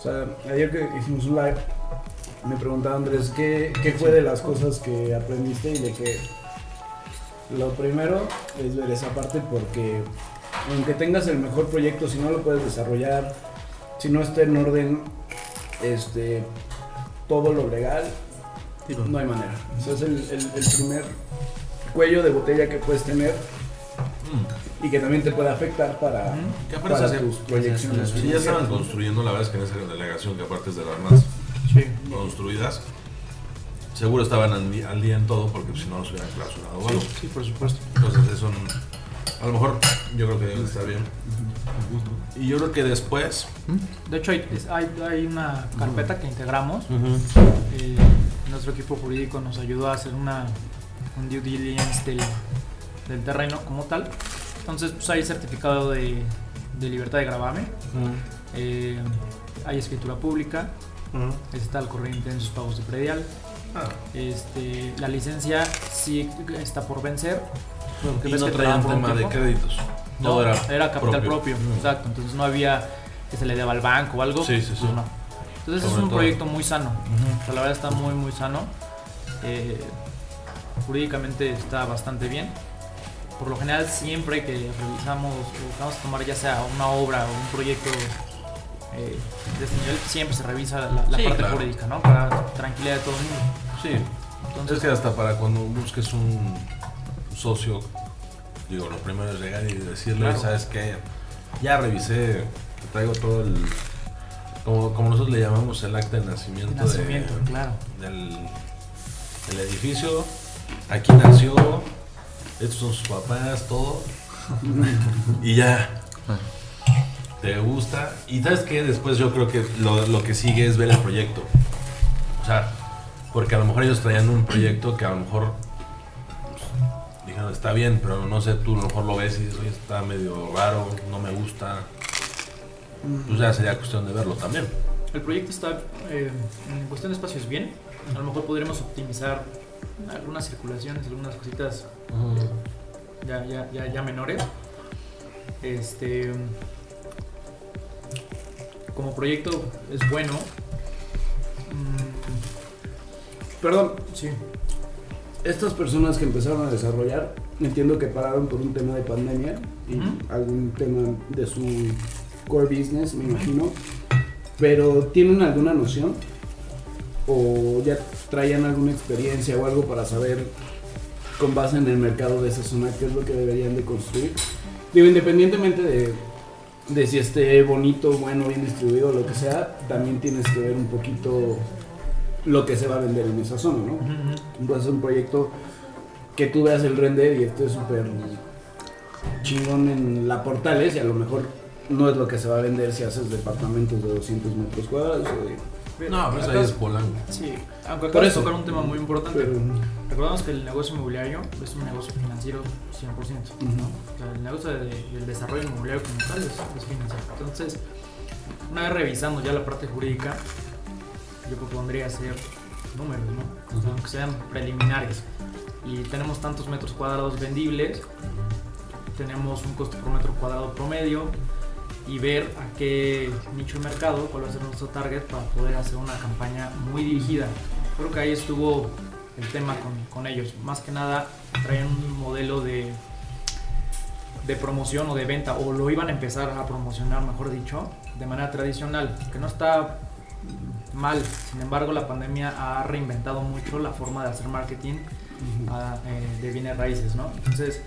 O sea, ayer que hicimos un live, me preguntaba Andrés, ¿qué, qué fue de las cosas que aprendiste? Y de que lo primero es ver esa parte porque aunque tengas el mejor proyecto, si no lo puedes desarrollar, si no está en orden este, todo lo legal, no hay manera. O sea, es el, el- el primer cuello de botella que puedes tener Mm. y que también te puede afectar para, aparte para se- tus proyecciones. Si ya estaban construyendo, la verdad es que en esa delegación, que aparte es de las más Sí. construidas, seguro estaban al, día en todo, porque si no los hubieran clausurado o algo. Sí, por supuesto. Entonces, eso a lo mejor yo creo que debe estar bien. Y yo creo que después. De hecho, hay, hay una carpeta que integramos. Eh, nuestro equipo jurídico nos ayudó a hacer una, un due diligence del, del terreno como tal. Entonces, pues hay certificado de, de libertad de gravamen, eh, hay escritura pública, está al corriente en sus pagos de predial. Ah, Este, la licencia sí está por vencer. porque y no que traían tema de créditos. No, era, era, capital propio, propio. Exacto. Entonces no había que se le deba al banco o algo. Sí, sí, pues sí. no. Entonces Sobre es un todo. proyecto muy sano. O sea, la verdad está muy, muy sano. Eh, jurídicamente está bastante bien. Por lo general, siempre que revisamos o vamos a tomar ya sea una obra o un proyecto eh, de este nivel, siempre se revisa la, la Sí, parte claro. jurídica, ¿no? Para tranquilidad de todo el mundo. Sí, Entonces, es que hasta para cuando busques un socio, digo, lo primero es llegar y decirle, Claro. ¿sabes qué? Ya revisé, te traigo todo el. Como, como nosotros le llamamos el acta de nacimiento, de- nacimiento, claro. del, del edificio. Aquí nació, estos son sus papás, todo. <laughs> y ya. Te gusta. Y sabes que después yo creo que lo, que sigue es ver el proyecto. O sea, porque a lo mejor ellos traían un proyecto que a lo mejor pues, dijeron está bien, pero no sé, tú a lo mejor lo ves y dices, oye, está medio raro, no me gusta. Pues ya sería cuestión de verlo también. El proyecto está eh, en cuestión de espacios bien. A lo mejor podríamos optimizar algunas circulaciones, algunas cositas ya, ya, ya, ya menores. Este, como proyecto es bueno. Mm, Perdón, sí, estas personas que empezaron a desarrollar, entiendo que pararon por un tema de pandemia y algún tema de su core business, me imagino. Pero ¿tienen alguna noción? ¿O ya traían alguna experiencia o algo para saber con base en el mercado de esa zona, qué es lo que deberían de construir. Digo, independientemente de, de si esté bonito, bueno, bien distribuido, lo que sea, también tienes que ver un poquito lo que se va a vender en esa zona, ¿no? Ujú. Puede ser un proyecto que tú veas el render y esté súper chingón en la Portales y a lo mejor no es lo que se va a vender si haces departamentos de 200 metros cuadrados o de- No, pues ahí es Polanco. Sí, aunque acabas de tocar un tema muy importante. pero Recordamos que el negocio inmobiliario es un negocio financiero 100%. ¿no? O sea, el negocio de- del desarrollo inmobiliario como tal es, es financiero. Entonces, una vez revisando ya la parte jurídica, yo propondría hacer números, ¿no? Aunque sean preliminares. Y tenemos tantos metros cuadrados vendibles, tenemos un costo por metro cuadrado promedio y ver a qué nicho de mercado, cuál va a ser nuestro target para poder hacer una campaña muy dirigida. Creo que ahí estuvo el tema con, con ellos. Más que nada traían un modelo de, de promoción o de venta, o lo iban a empezar a promocionar, mejor dicho, de manera tradicional, que no está mal. Sin embargo, la pandemia ha reinventado mucho la forma de hacer marketing a- eh, de bienes raíces, ¿no? Entonces,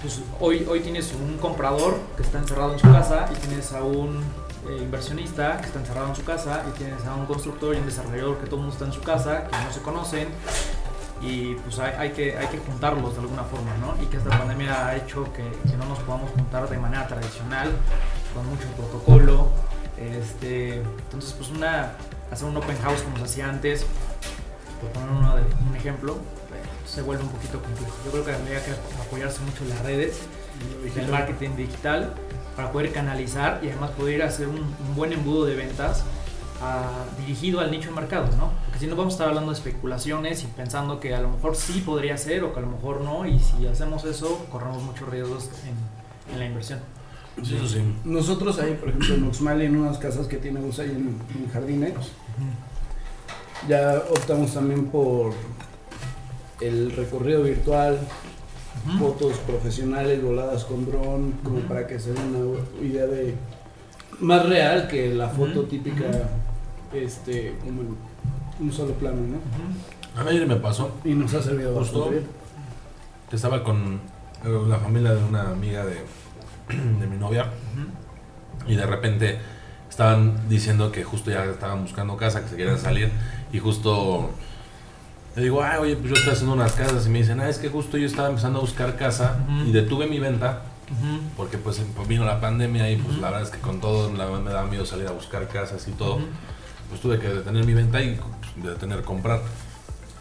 pues hoy, hoy tienes un comprador que está encerrado en su casa y tienes a un eh, inversionista que está encerrado en su casa y tienes a un constructor y un desarrollador que todo el mundo está en su casa, que no se conocen y pues hay, que, hay que juntarlos de alguna forma, ¿no? Y que esta pandemia ha hecho que, no nos podamos juntar de manera tradicional, con mucho protocolo. Este, entonces, pues una, hacer un open house como se hacía antes, por poner uno de- un ejemplo, se vuelve un poquito complejo. Yo creo que tendría que apoyarse mucho en las redes, en el marketing digital, para poder canalizar y además poder hacer un, un buen embudo de ventas ah, dirigido al nicho de mercado, ¿no? Porque si no vamos a estar hablando de especulaciones y pensando que a lo mejor sí podría ser o que a lo mejor no, y si hacemos eso, corremos muchos riesgos en, en la inversión. Sí, eso sí. Nosotros ahí, por ejemplo, en Oxmal, en unas casas que tiene Gus ahí en, en Jardines, ya optamos también por el recorrido virtual, fotos profesionales voladas con dron, como para que se den una idea de más real que la foto típica, este, como en un solo plano, ¿no? A mí ayer me pasó. Y nos ha servido Justo. que estaba con eh, la familia de una amiga de, <clears throat> de mi novia y de repente estaban diciendo que justo ya estaban buscando casa, que se querían salir y justo le digo, ah, oye, pues yo estoy haciendo unas casas y me dicen, ah, es que justo yo estaba empezando a buscar casa y detuve mi venta porque pues vino la pandemia y pues la verdad es que con todo la- me daba miedo salir a buscar casas y todo. Pues tuve que detener mi venta y pues, detener comprar.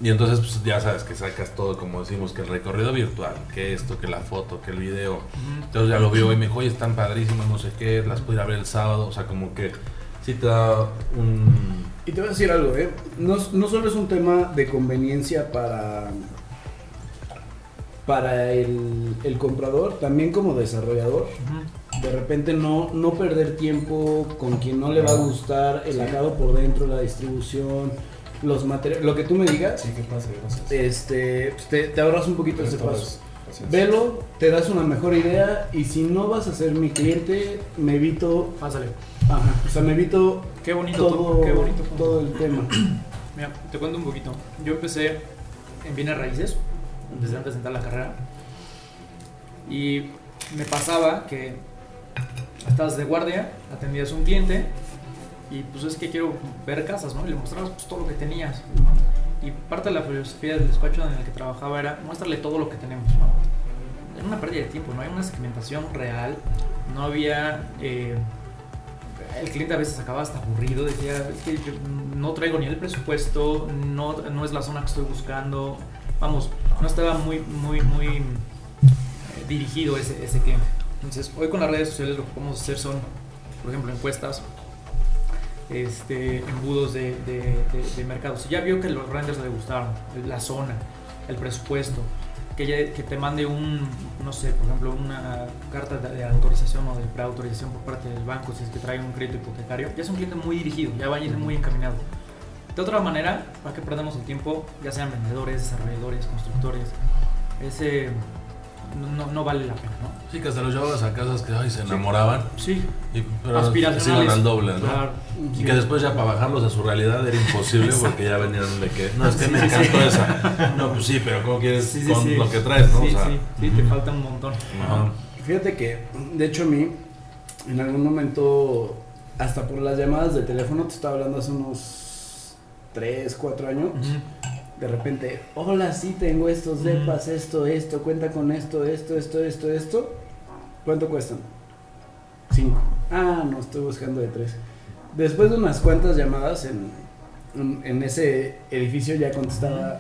Y entonces pues ya sabes que sacas todo, como decimos, que el recorrido virtual, que esto, que la foto, que el video. Entonces ya lo vio y me dijo, oye, están padrísimas, no sé qué, las puedo ir a ver el sábado. O sea, como que sí te da un... Y te voy a decir algo, ¿eh? No, no solo es un tema de conveniencia para, para el, el comprador, también como desarrollador. De repente no, no perder tiempo con quien no le va a gustar el acabado por dentro, la distribución, los materiales, lo que tú me digas. Sí. Este, pues, te, te ahorras un poquito ese Esto paso. gracias. Velo, te das una mejor idea y si no vas a ser mi cliente, me evito, Pásale. Ajá, o sea, me evito Qué bonito, todo, qué bonito punto. todo el tema. <clears throat> Mira, te cuento un poquito. Yo empecé en bienes raíces, desde antes de entrar a la carrera. Y me pasaba que estabas de guardia, atendías a un cliente y pues es que quiero ver casas, ¿no? Y le mostrabas pues, todo lo que tenías. Y parte de la filosofía del despacho en el que trabajaba era muéstrale todo lo que tenemos, ¿no? Era una pérdida de tiempo, no hay una segmentación real, no había... eh, el cliente a veces acababa hasta aburrido, decía, yo no traigo ni el presupuesto, no, no es la zona que estoy buscando, vamos, no estaba muy, muy, muy eh, dirigido ese, ese cliente. Entonces, hoy con las redes sociales lo que podemos hacer son, por ejemplo, encuestas, este, embudos de- de mercado. Si ya vio que los renders le gustaron, la zona, el presupuesto, que, ya- que te mande un, no sé, por ejemplo, una carta de, autorización o de preautorización por parte del banco si es que trae un crédito hipotecario, ya es un cliente muy dirigido, ya va a ir muy encaminado. De otra manera, ¿para qué perdemos el tiempo? Ya sean vendedores, desarrolladores, constructores. Ese no, no vale la pena, ¿no? Sí, que hasta los llevabas a casas que ay, se enamoraban. Sí, Y, pero aspiracionales. se iban al doble, ¿no? Claro. Y que después ya para bajarlos a su realidad era imposible porque ya venían de que, no, es que me encantó esa. No, pues sí, pero ¿cómo quieres Sí, sí, con sí. lo que traes, no? Sí, o sea, sí, sí, te falta un montón. Ajá. Fíjate que, de hecho, a mí, en algún momento, hasta por las llamadas de teléfono, te estaba hablando hace unos 3, 4 años. De repente, hola, sí tengo estos depas, esto, esto, cuenta con esto, esto, esto, esto, esto. ¿Cuánto cuestan? 5. Ah, no, estoy buscando de 3. Después de unas cuantas llamadas en, en, en ese edificio ya contestaba,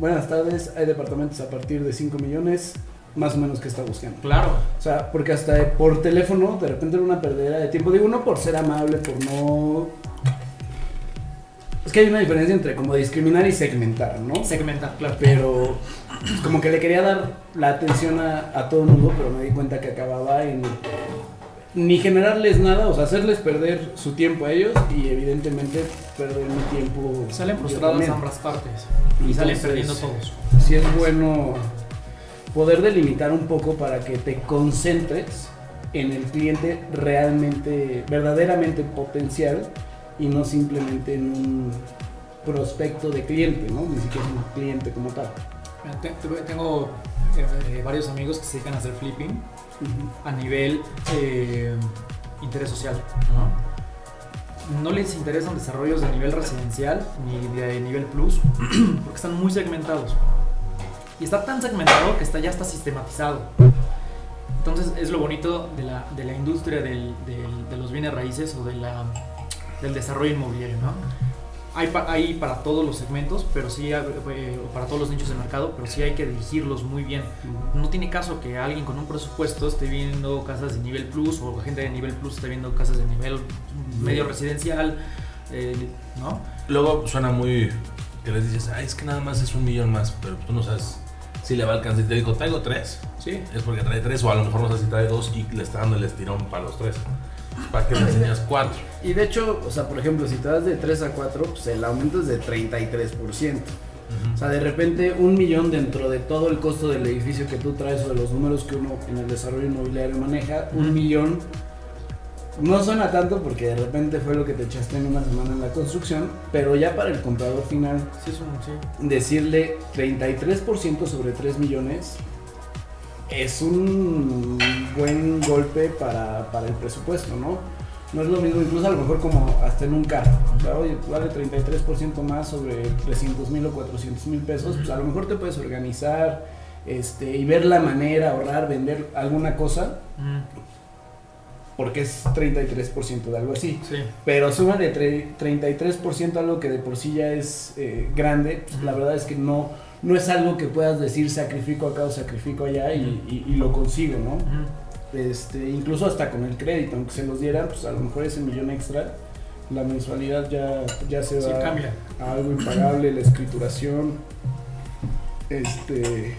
buenas tardes, hay departamentos a partir de 5 millones, más o menos que está buscando. Claro. O sea, porque hasta por teléfono de repente era una perdera de tiempo. Digo, no por ser amable, por no... Es que hay una diferencia entre como discriminar y segmentar, ¿no? Segmentar, claro. Pero pues, como que le quería dar la atención a, a todo el mundo, pero me di cuenta que acababa en ni generarles nada, o sea, hacerles perder su tiempo a ellos y evidentemente perder mi tiempo. Salen también. ambas partes. Y salen Entonces, perdiendo todos. sí es bueno poder delimitar un poco para que te concentres en el cliente realmente, verdaderamente potencial y no simplemente en un prospecto de cliente, ¿no? Ni siquiera un cliente como tal. Tengo eh, varios amigos que se dedican a hacer flipping Ujú. a nivel eh, interés social. ¿no? No les interesan desarrollos de nivel residencial ni de nivel plus <clears throat> porque están muy segmentados. Y está tan segmentado que está, ya está sistematizado. Entonces es lo bonito de la, de la industria del- del- de los bienes raíces o de la, del desarrollo inmobiliario. ¿no? Hay, pa- hay para todos los segmentos, pero sí, hay, eh, para todos los nichos de mercado, pero sí hay que dirigirlos muy bien. No tiene caso que alguien con un presupuesto esté viendo casas de nivel plus o gente de nivel plus esté viendo casas de nivel medio residencial, eh, ¿no? Luego suena muy que les dices, ay, es que nada más es un millón más, pero tú no sabes si le va a alcanzar. Y te digo, traigo tres. Sí. Es porque trae tres, o a lo mejor no sé si trae dos y le está dando el estirón para los tres. Para que le enseñas cuatro. Y de hecho, o sea, por ejemplo, si te das de 3 a 4, pues el aumento es de 33%. O sea, de repente un millón dentro de todo el costo del edificio que tú traes o de los números que uno en el desarrollo inmobiliario maneja, un millón no suena tanto porque de repente fue lo que te echaste en una semana en la construcción, pero ya para el comprador final, Sí, sí. decirle 33% sobre 3 millones es un buen golpe para, para el presupuesto, ¿no? No es lo mismo, incluso a lo mejor como hasta en un carro. O sea, oye, vale 33% más sobre 300 mil o 400 mil pesos, pues a lo mejor te puedes organizar este, y ver la manera, ahorrar, vender alguna cosa, Mm, porque es 33% de algo así. sí. Pero súmale tre- 33% a algo que de por sí ya es eh, grande, pues la verdad es que no, no es algo que puedas decir sacrifico acá o sacrifico allá y, y- y lo consigo, ¿no? Mm, Este, incluso hasta con el crédito, aunque se los dieran, pues a lo mejor ese millón extra, la mensualidad ya, ya se Sí, va cambia. a algo impagable, la escrituración, este,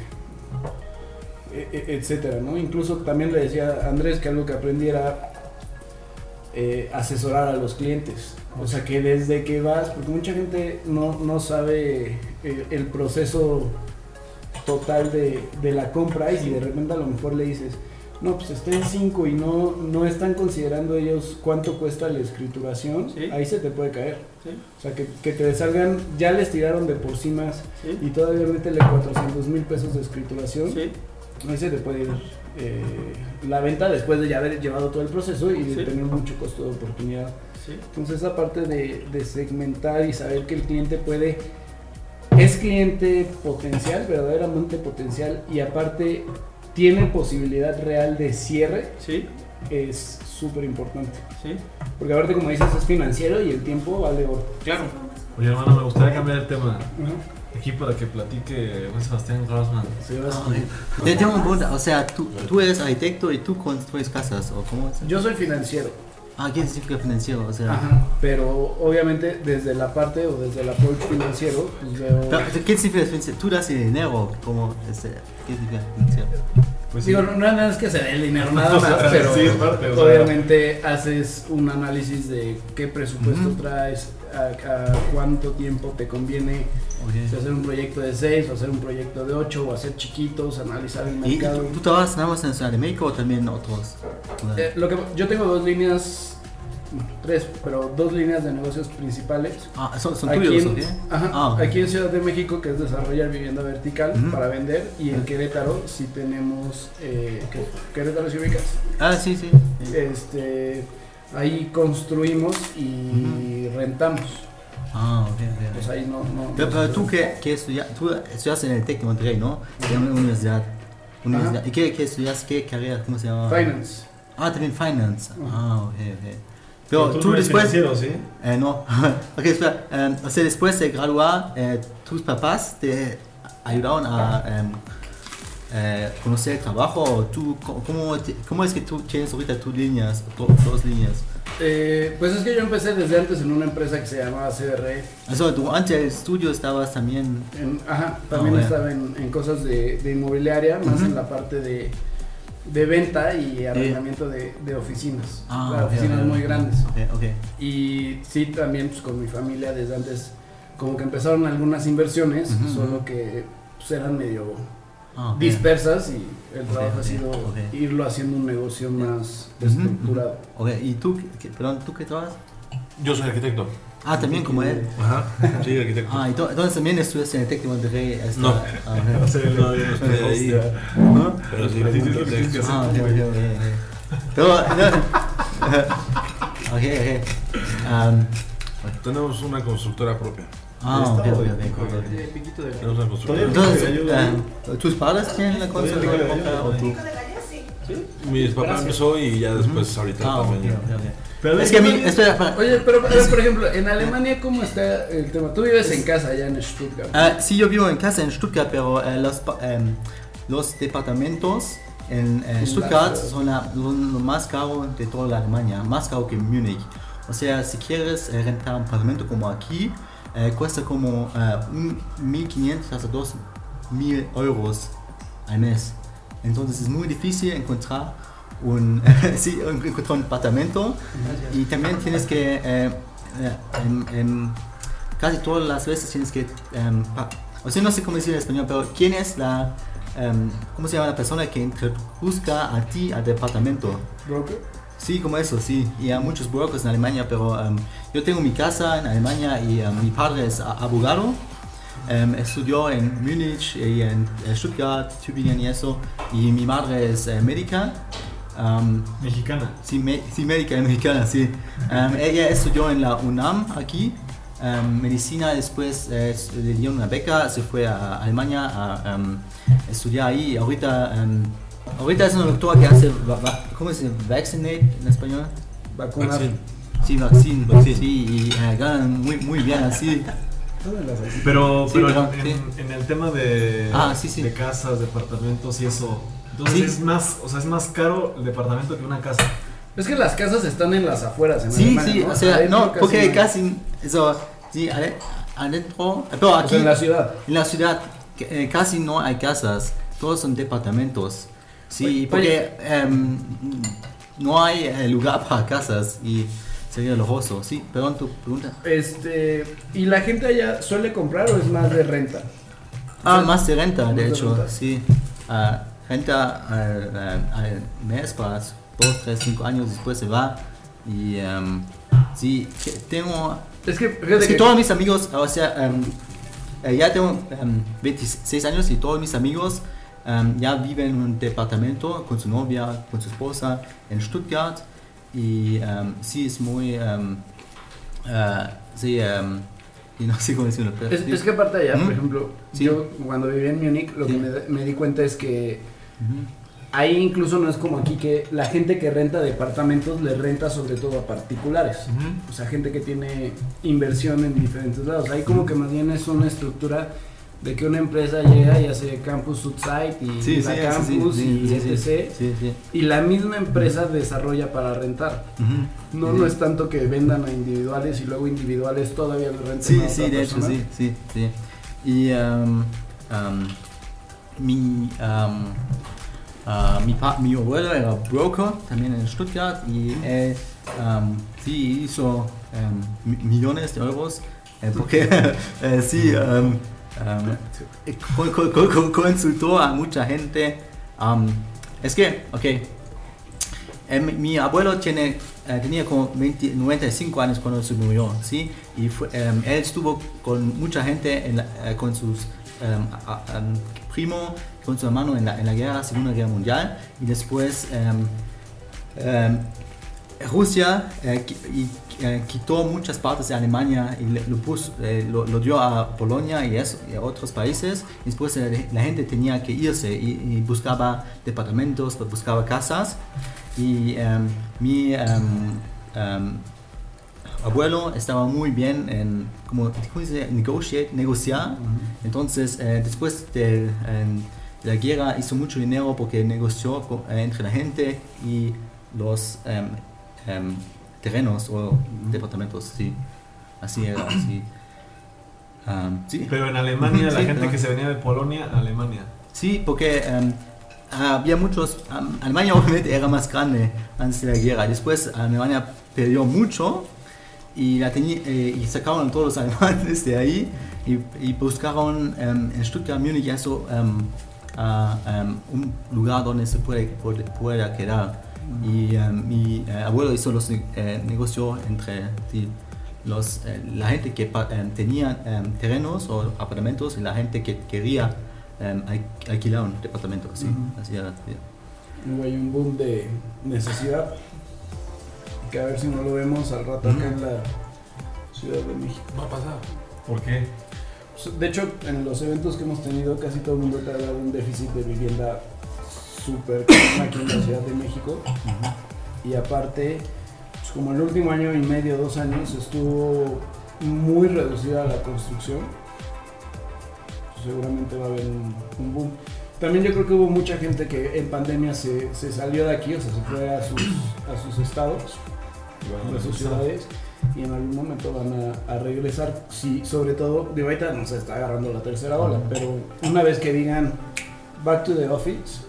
e- e- etcétera, ¿no? Incluso también le decía a Andrés que algo que aprendiera eh, asesorar a los clientes. O sea, que desde que vas, porque mucha gente no, no sabe eh, el proceso total de, de la compra y si de repente a lo mejor le dices, no, pues está en 5 y no, no están considerando ellos cuánto cuesta la escrituración, Sí. ahí se te puede caer. Sí. O sea, que, que te salgan, ya les tiraron de por sí más Sí. y todavía métele 400 mil pesos de escrituración, ahí se te puede ir eh, la venta después de ya haber llevado todo el proceso y de tener mucho costo de oportunidad. Entonces esa parte de, de segmentar y saber que el cliente puede, es cliente potencial, verdaderamente potencial y aparte tiene posibilidad real de cierre, Sí. es súper importante. Sí. Porque aparte como dices es financiero y el tiempo vale oro. Claro. Oye, hermano, me gustaría cambiar el tema aquí para que platique Juan Sebastián Grossman. Se va a- Te tengo una pregunta, o sea, tú, tú eres arquitecto y tú construyes casas, ¿o cómo es? Yo soy financiero, Ah, ¿qué significa financiero? O sea, Ajá, pero obviamente desde la parte o desde el approach financiero pues veo... pero, ¿qué significa financiero? Tú das el dinero, como, este, ¿qué significa financiero? Pues sí. Digo, no, no es que se dé el dinero <laughs> nada más, pero Sí, o sea. obviamente haces un análisis de qué presupuesto Ujú. traes, a, a cuánto tiempo te conviene si hacer un proyecto de 6 o hacer un proyecto de 8 o hacer chiquitos, analizar el ¿Y, y mercado. tú, trabajas nada más en Ciudad de México o también otros? Eh, lo que, yo tengo dos líneas, tres, pero dos líneas de negocios principales. ah, ¿son, son Aquí tuyos en, ajá, Ah, ok. aquí en Ciudad de México, que es desarrollar vivienda vertical Ujú. para vender, y en Querétaro sí tenemos, eh. Querétaro si ubicas, Ah, sí, sí. sí. este, ahí construimos y rentamos, Ah, ok, ok. pues ahí no... no Pero, pero tú que, que estudia, tú estudias en el TEC de Monterrey, ¿no? En una universidad. universidad. ¿Y qué, qué estudias? ¿Qué carrera? ¿Cómo se llama? Finance. Ah, también finance. Ujú. Ah, ok, ok. Pero tú, tú no después... ¿sí? Eh, no. <laughs> ok, espera. Eh, o sea, después de graduar, eh, tus papás te ayudaron a em, eh, conocer el trabajo. ¿O tú, cómo, ¿Cómo es que tú tienes ahorita tus líneas, do- dos líneas? Eh, pues es que yo empecé desde antes en una empresa que se llamaba CRE. Eso, durante el estudio estabas también... En- ajá, también Ah, estaba en, en cosas de, de inmobiliaria, más Ujú. en la parte de, de venta y arrendamiento de, de oficinas. Ah, Claro, ok, oficinas ok, muy grandes. Ok, ok. Y sí, también pues, con mi familia desde antes, como que empezaron algunas inversiones, Ujú, solo ujú. que pues, eran medio Ah, dispersas y el trabajo ha sido irlo haciendo un negocio más Ujú, estructurado. Ok, ¿y tú, qué- perdón, tú qué trabajas? Yo soy arquitecto. Ah, también como él. Ajá. Sí, arquitecto. Ah, ento- entonces también estudias en el TEC de Monterrey. esta- No. Ah, le- <laughs> No, yo no estoy ahí. Hostia. ¿No? Pero sí, arquitecto. Ah, ok, ok, ok, ok. <laughs> Pero, no. <laughs> ok, ok. Um, Tenemos una constructora propia. Ah, ok, ok, bien. ok, piquito de constructora. Entonces, gallo, eh, ¿tus padres tienen la cosa pico de gallo, o tú? Mi papá empezó y ya después ahorita Ah, ok, también. ok, ok. Pero Es que a mí, espera, para- Oye, pero, pero, por ejemplo, en Alemania, ¿cómo está el tema? Tú vives en casa allá en Stuttgart. Ah, sí, yo vivo en casa en Stuttgart, pero eh, los, pa- em, los departamentos en eh, Stuttgart son, la- lo más caro de toda la Alemania, más caro que Múnich. O sea, si quieres eh, rentar un apartamento como aquí, eh, cuesta como eh, un 1.500 hasta 2.000 euros al mes. Entonces es muy difícil encontrar un, <laughs> sí, encontrar un apartamento y también tienes que, eh, eh, em, em, casi todas las veces tienes que, em, o sea, no sé cómo decir en español, pero ¿quién es la, em, cómo se llama la persona que introduzca a ti al departamento? ¿Broker? Sí, como eso, sí. Y hay muchos brokers en Alemania, pero em, yo tengo mi casa en Alemania y em, mi padre es abogado. Em, estudió en Múnich y en Stuttgart, Tübingen y eso. Y mi madre es eh, médica. Mexicana. Sí, me- sí, médica <laughs> mexicana, sí. Ella estudió en la UNAM aquí, medicina, después eh, le dio una beca, se fue a Alemania a estudiar ahí. y Ahorita, ahorita es una doctora que hace, va- va- ¿cómo se dice? Vaccinate en español. Vacunar. Vaccine. Sí, vaccine, Vaccine. sí, y eh, ganan muy, muy bien así. Pero, Sí, pero en, sí. en- en el tema de, Ah, sí, sí. de casas, departamentos y eso, entonces Sí. es más, o sea, es más caro el departamento que una casa. Es que las casas están en las afueras. En Sí, Alemania, sí, ¿no? o sea, Adentro no, porque no. casi, eso, sí, ade- adentro, pero O aquí, sea, en la ciudad. En la ciudad eh, casi no hay casas, todos son departamentos. Sí, porque em, no hay eh, lugar <laughs> para casas y sería lujoso. Sí, perdón, tu pregunta. Este, ¿Y la gente allá suele comprar o es más de renta? Ah, más de renta, Más de de hecho, renta. sí. Ah, renta eh, al mes para dos, tres, cinco años después se va. Y em, sí, que tengo Es que, Es que que- todos mis amigos, o sea, eh, ya tengo em, 26 años y todos mis amigos em, ya viven en un departamento con su novia, con su esposa en Stuttgart y em, sí es muy, em, eh, sí, y no sé cómo decirlo. pero Es, sí. es que aparte allá, Ujú. por ejemplo, Sí. yo cuando viví en Múnich, lo Sí. que me, me di cuenta es que Ujú. ahí incluso no es como aquí que la gente que renta departamentos le renta sobre todo a particulares. O sea, gente que tiene inversión en diferentes lados. Ahí como que más bien es una estructura de que una empresa llega y hace campus site y Sí, la sí, campus sí, y etc. Y la misma empresa desarrolla para rentar. Ujú. No, Sí. no es tanto que vendan a individuales y luego individuales todavía le renten Sí, a otra sí, de hecho, persona. sí, sí, sí. Y um, um, mi, um, ah, mi, pa- mi abuelo era broker también en Stuttgart y él sí hizo em, mi- millones de euros eh, porque <laughs> eh, sí co- consultó a mucha gente. am, es que, ok, eh, mi, abuelo tiene, eh, tenía como 20 95 años cuando se murió, ¿sí? Y fue- em, él estuvo con mucha gente, en la- eh, con sus em, em, primo, con su hermano en la, en la guerra, Segunda Guerra Mundial. Y después Rusia eh, y, eh, quitó muchas partes de Alemania y le- lo, puso- eh, lo, lo dio a Polonia y, eso, y a otros países. Después eh, la gente tenía que irse y, y buscaba departamentos, buscaba casas. Y em, mi em, em, abuelo estaba muy bien en como ¿cómo se dice? Negotiate, negociar. Entonces, eh, después de la guerra hizo mucho dinero porque negoció entre la gente y los terrenos o departamentos, sí. Así era, <clears throat> así. Sí. Pero en Alemania, la Sí, gente pero- que se venía de Polonia a Alemania. Sí, porque em, había muchos. Alemania <laughs> obviamente era más grande antes de la guerra. Después Alemania perdió mucho y, la eh, y sacaron a todos los <laughs> alemanes de ahí y, y buscaron em, en Stuttgart, Múnich, eso, a, em, un lugar donde se puede, puede, pueda quedar. Y em, mi eh, abuelo hizo los eh, negocios entre sí, los, eh, la gente que em, tenía em, terrenos o apartamentos y la gente que quería al- alquilar un departamento. Sí, Ujú. así era. sí. Luego hay un boom de necesidad. Que a ver si no lo vemos al rato acá en la Ciudad de México. Va a pasar. ¿Por qué? Pues, De hecho, en los eventos que hemos tenido, casi todo el mundo te ha dado un déficit de vivienda súper aquí en la Ciudad de México. Y aparte, pues, como el último año y medio, dos años, estuvo muy reducida la construcción. Pues, seguramente va a haber un, un boom. También yo creo que hubo mucha gente que en pandemia se, se salió de aquí, o sea, se fue a sus, a sus estados, a sus ciudades, y en algún momento van a, a regresar. Sí, sobre todo, de ahorita no se está agarrando la tercera ola, pero una vez que digan back to the office,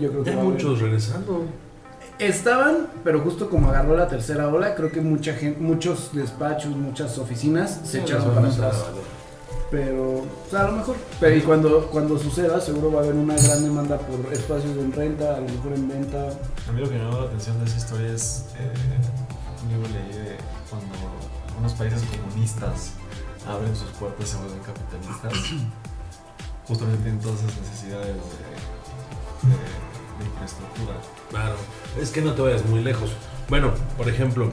yo creo que Ya va hay muchos regresando. Estaban, pero justo como agarró la tercera ola, creo que mucha gente, muchos despachos, muchas oficinas se echaron para atrás. Pero, o sea, a lo mejor. Pero y cuando, cuando suceda, seguro va a haber una gran demanda por espacios en renta, a lo mejor en venta. A mí lo que me llamó la atención de esa historia es eh, un libro leí de cuando algunos países comunistas abren sus puertas y se vuelven capitalistas. <clears throat> Justamente tienen todas esas necesidades de, de- de infraestructura. Claro, es que no te vayas muy lejos. Bueno, por ejemplo,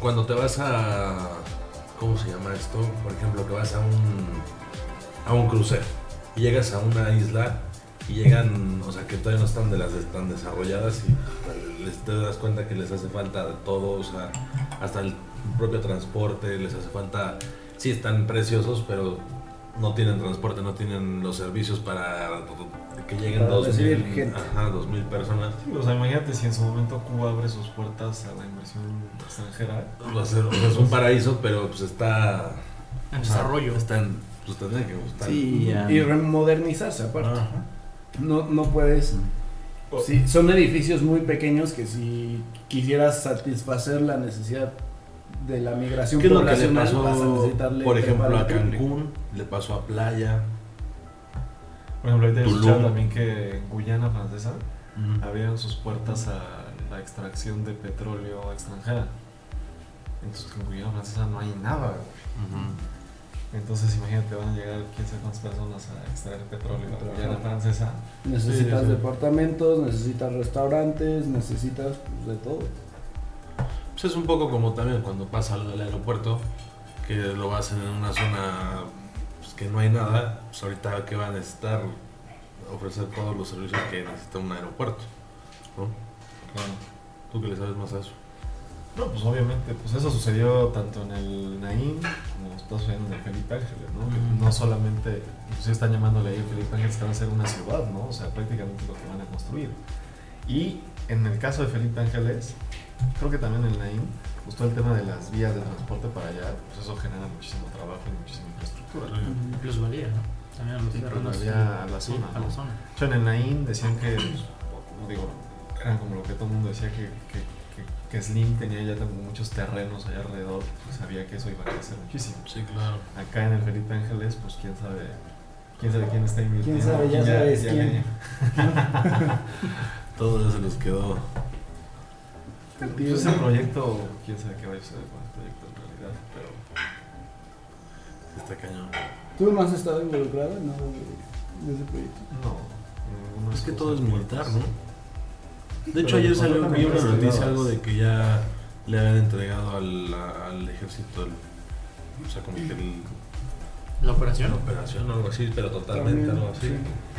cuando te vas a. ¿Cómo se llama esto? Por ejemplo, que vas a un. a un crucero y llegas a una isla y llegan, o sea, que todavía no están de las tan desarrolladas y te das cuenta que les hace falta de todo, o sea, hasta el propio transporte, les hace falta. Sí, están preciosos, pero no tienen transporte, no tienen los servicios para que lleguen dos mil, gente. ajá, dos mil personas. Sí, o sea, imagínate si en su momento Cuba abre sus puertas a la inversión extranjera. Va a ser- o sea, es un paraíso, pero pues está En o sea, desarrollo. Está en, pues tendría que gustar. Sí, Y remodernizarse aparte. Ajá. No, no puedes. Sí, son edificios muy pequeños que si quisieras satisfacer la necesidad de la migración ¿Qué es lo que le poblacional pasó, vas a necesitarle por ejemplo, a. Cancún? Le pasó a Playa. Por ejemplo, ahorita he escuchado también que en Guyana Francesa Ujú. abrieron sus puertas a la extracción de petróleo extranjera. Entonces en Guyana Francesa no hay nada. güey. Entonces imagínate, van a llegar quién sabe cuántas personas a extraer petróleo a Guyana Francesa. Necesitas Sí, sí. departamentos, necesitas restaurantes, necesitas pues, de todo. Pues es un poco como también cuando pasa lo del aeropuerto, que lo hacen en una zona que no hay nada, pues ahorita que va a necesitar ofrecer todos los servicios que necesita un aeropuerto. ¿no? Claro. ¿Tú que le sabes más a eso? No, pues obviamente, pues eso sucedió tanto en el Naín como está sucediendo en el Felipe Ángeles, ¿no? Que no solamente, pues están llamándole ahí el Felipe Ángeles que van a ser una ciudad, ¿no? O sea, prácticamente lo que van a construir. Y en el caso de Felipe Ángeles, creo que también en el Naín, justo el tema de las vías de transporte para allá, pues eso genera muchísimo trabajo y muchísima infraestructura. Plusvalía, ¿no? También a los Sí, pero terrenos. a la Sí, zona, a la ¿no? zona. De hecho, en el Nain decían que, pues, como digo, eran como lo que todo el mundo decía, que, que, que, que Slim tenía ya como muchos terrenos allá alrededor, pues sabía que eso iba a crecer muchísimo. Sí, claro. Acá en el Felipe Ángeles, pues quién sabe, quién sabe quién está invirtiendo. Quién sabe, ya sabes <laughs> quién. Todo se les quedó. Pues ese proyecto, quién sabe qué vaya a suceder Está cañón. ¿Tú no has estado involucrado en nada de, de ese proyecto? no. Es que todo es militar. ¿no? De hecho, ayer salió vi una noticia algo de que ya le habían entregado al, al ejército el, o sea, como que el, La operación. la operación o algo así, pero totalmente algo así.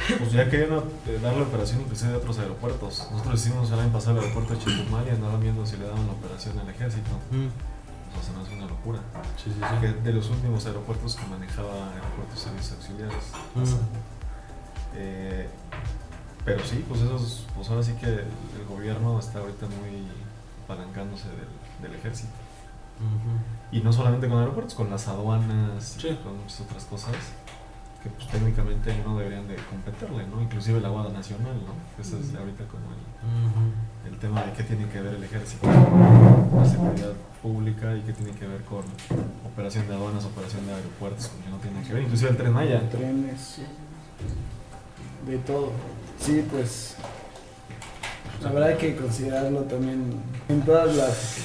sí. Pues ya querían eh, dar la operación inclusive de otros aeropuertos. Nosotros hicimos el año pasado el aeropuerto de Chetumal y andaban viendo si le daban la operación al ejército. Mm, O sea, no es una locura. Sí, sí, Que sí. de los últimos aeropuertos que manejaba Aeropuertos Servicios Auxiliares. Mm. Eh, pero sí, pues esos, pues ahora sí que el, el gobierno está ahorita muy apalancándose del, del ejército. Y no solamente con aeropuertos, con las aduanas y con muchas otras cosas que pues técnicamente no deberían de competirle, ¿no? Inclusive la Guardia Nacional, ¿no? Ese es ahorita como el. El tema de qué tiene que ver el ejército con la seguridad pública y qué tiene que ver con operación de aduanas, operación de aeropuertos, como que no tiene que ver, inclusive el tren Maya. Trenes, de todo. Sí, pues habrá que considerarlo también en todas las,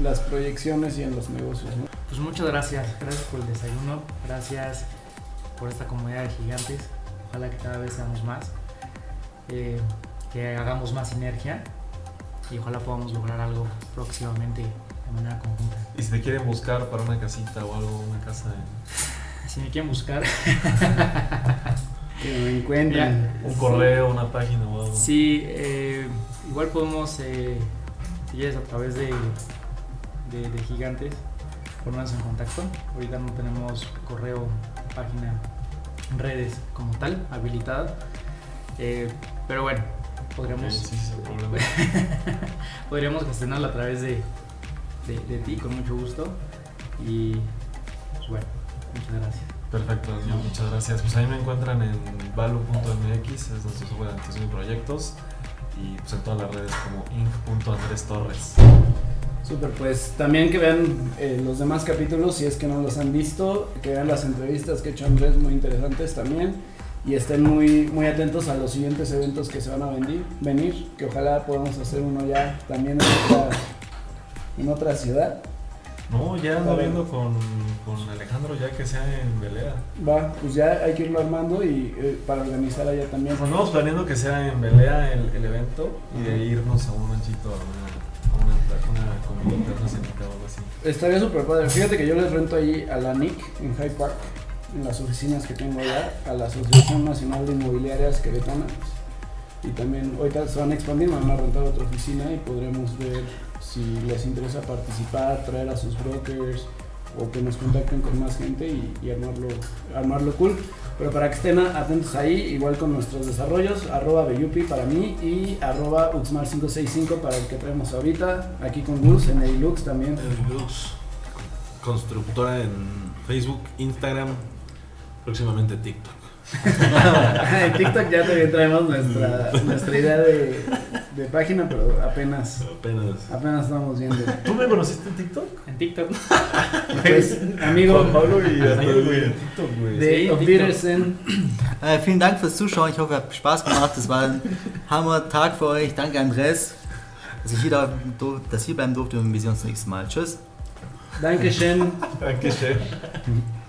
las proyecciones y en los negocios. ¿no? Pues muchas gracias, gracias por el desayuno, gracias por esta comunidad de gigantes. Ojalá que cada vez seamos más, eh, que hagamos más sinergia y ojalá podamos lograr algo próximamente de manera conjunta. Y si te quieren buscar para una casita o algo, una casa en <laughs> Si me quieren buscar, <laughs> Que me encuentren. un correo, una página o algo. sí, eh, igual podemos, eh, si quieres, a través de, de, de gigantes, ponernos en contacto. Ahorita no tenemos correo, página, redes como tal, habilitada. Eh, pero bueno, podríamos, sí, sí, <laughs> podríamos gestionarlo a través de, de, de ti, con mucho gusto. Y pues bueno, muchas gracias. Perfecto, Daniel, muchas gracias. Pues ahí me encuentran en valu.mx, es nuestro software de administración de proyectos. Y pues en todas las redes como inc.andrestorres. Súper, pues también que vean eh, los demás capítulos si es que no los han visto, que vean las entrevistas que ha hecho Andrés muy interesantes también y estén muy, muy atentos a los siguientes eventos que se van a venir, venir que ojalá podamos hacer uno ya también en otra, en otra ciudad. No, ya ando viendo con, con Alejandro ya que sea en Belea. Va, pues ya hay que irlo armando y eh, para organizar allá también. Pues andamos planeando que sea en Belea el, el evento y de irnos a un ranchito a una, a una, una comidita, una cenita o algo así. Estaría súper padre. Fíjate que yo les rento ahí a la NIC en High Park, en las oficinas que tengo allá, a la Asociación Nacional de Inmobiliarias Queretanas. Y también ahorita se van a expandir, van a rentar otra oficina y podremos ver si les interesa participar, traer a sus brokers o que nos contacten con más gente y, armarlo, armarlo cool. Pero para que estén atentos ahí, igual con nuestros desarrollos, arroba Beyupi para mí y arroba Uxmar565 para el que traemos ahorita, aquí con Gus en Eilux también. Luz, constructora en Facebook, Instagram, próximamente TikTok. en TikTok ya también traemos nuestra, nuestra idea de, de página, pero apenas, Apenas. apenas estamos viendo. ¿Tú me conociste en TikTok? En TikTok. Pues, <laughs> amigo Juan Pablo y en TikTok, güey. de Sí, Auf TikTok. Wiedersehen. <clears throat> Äh, vielen Dank fürs Zuschauen. Ich hoffe, es hat Spaß gemacht. Es war ein Hammer-Tag für euch. Danke, Andres, dass ich hier, da, dass hier bleiben durfte. Und wir sehen uns nächstes Mal. Tschüss. Dankeschön. Dankeschön. <laughs>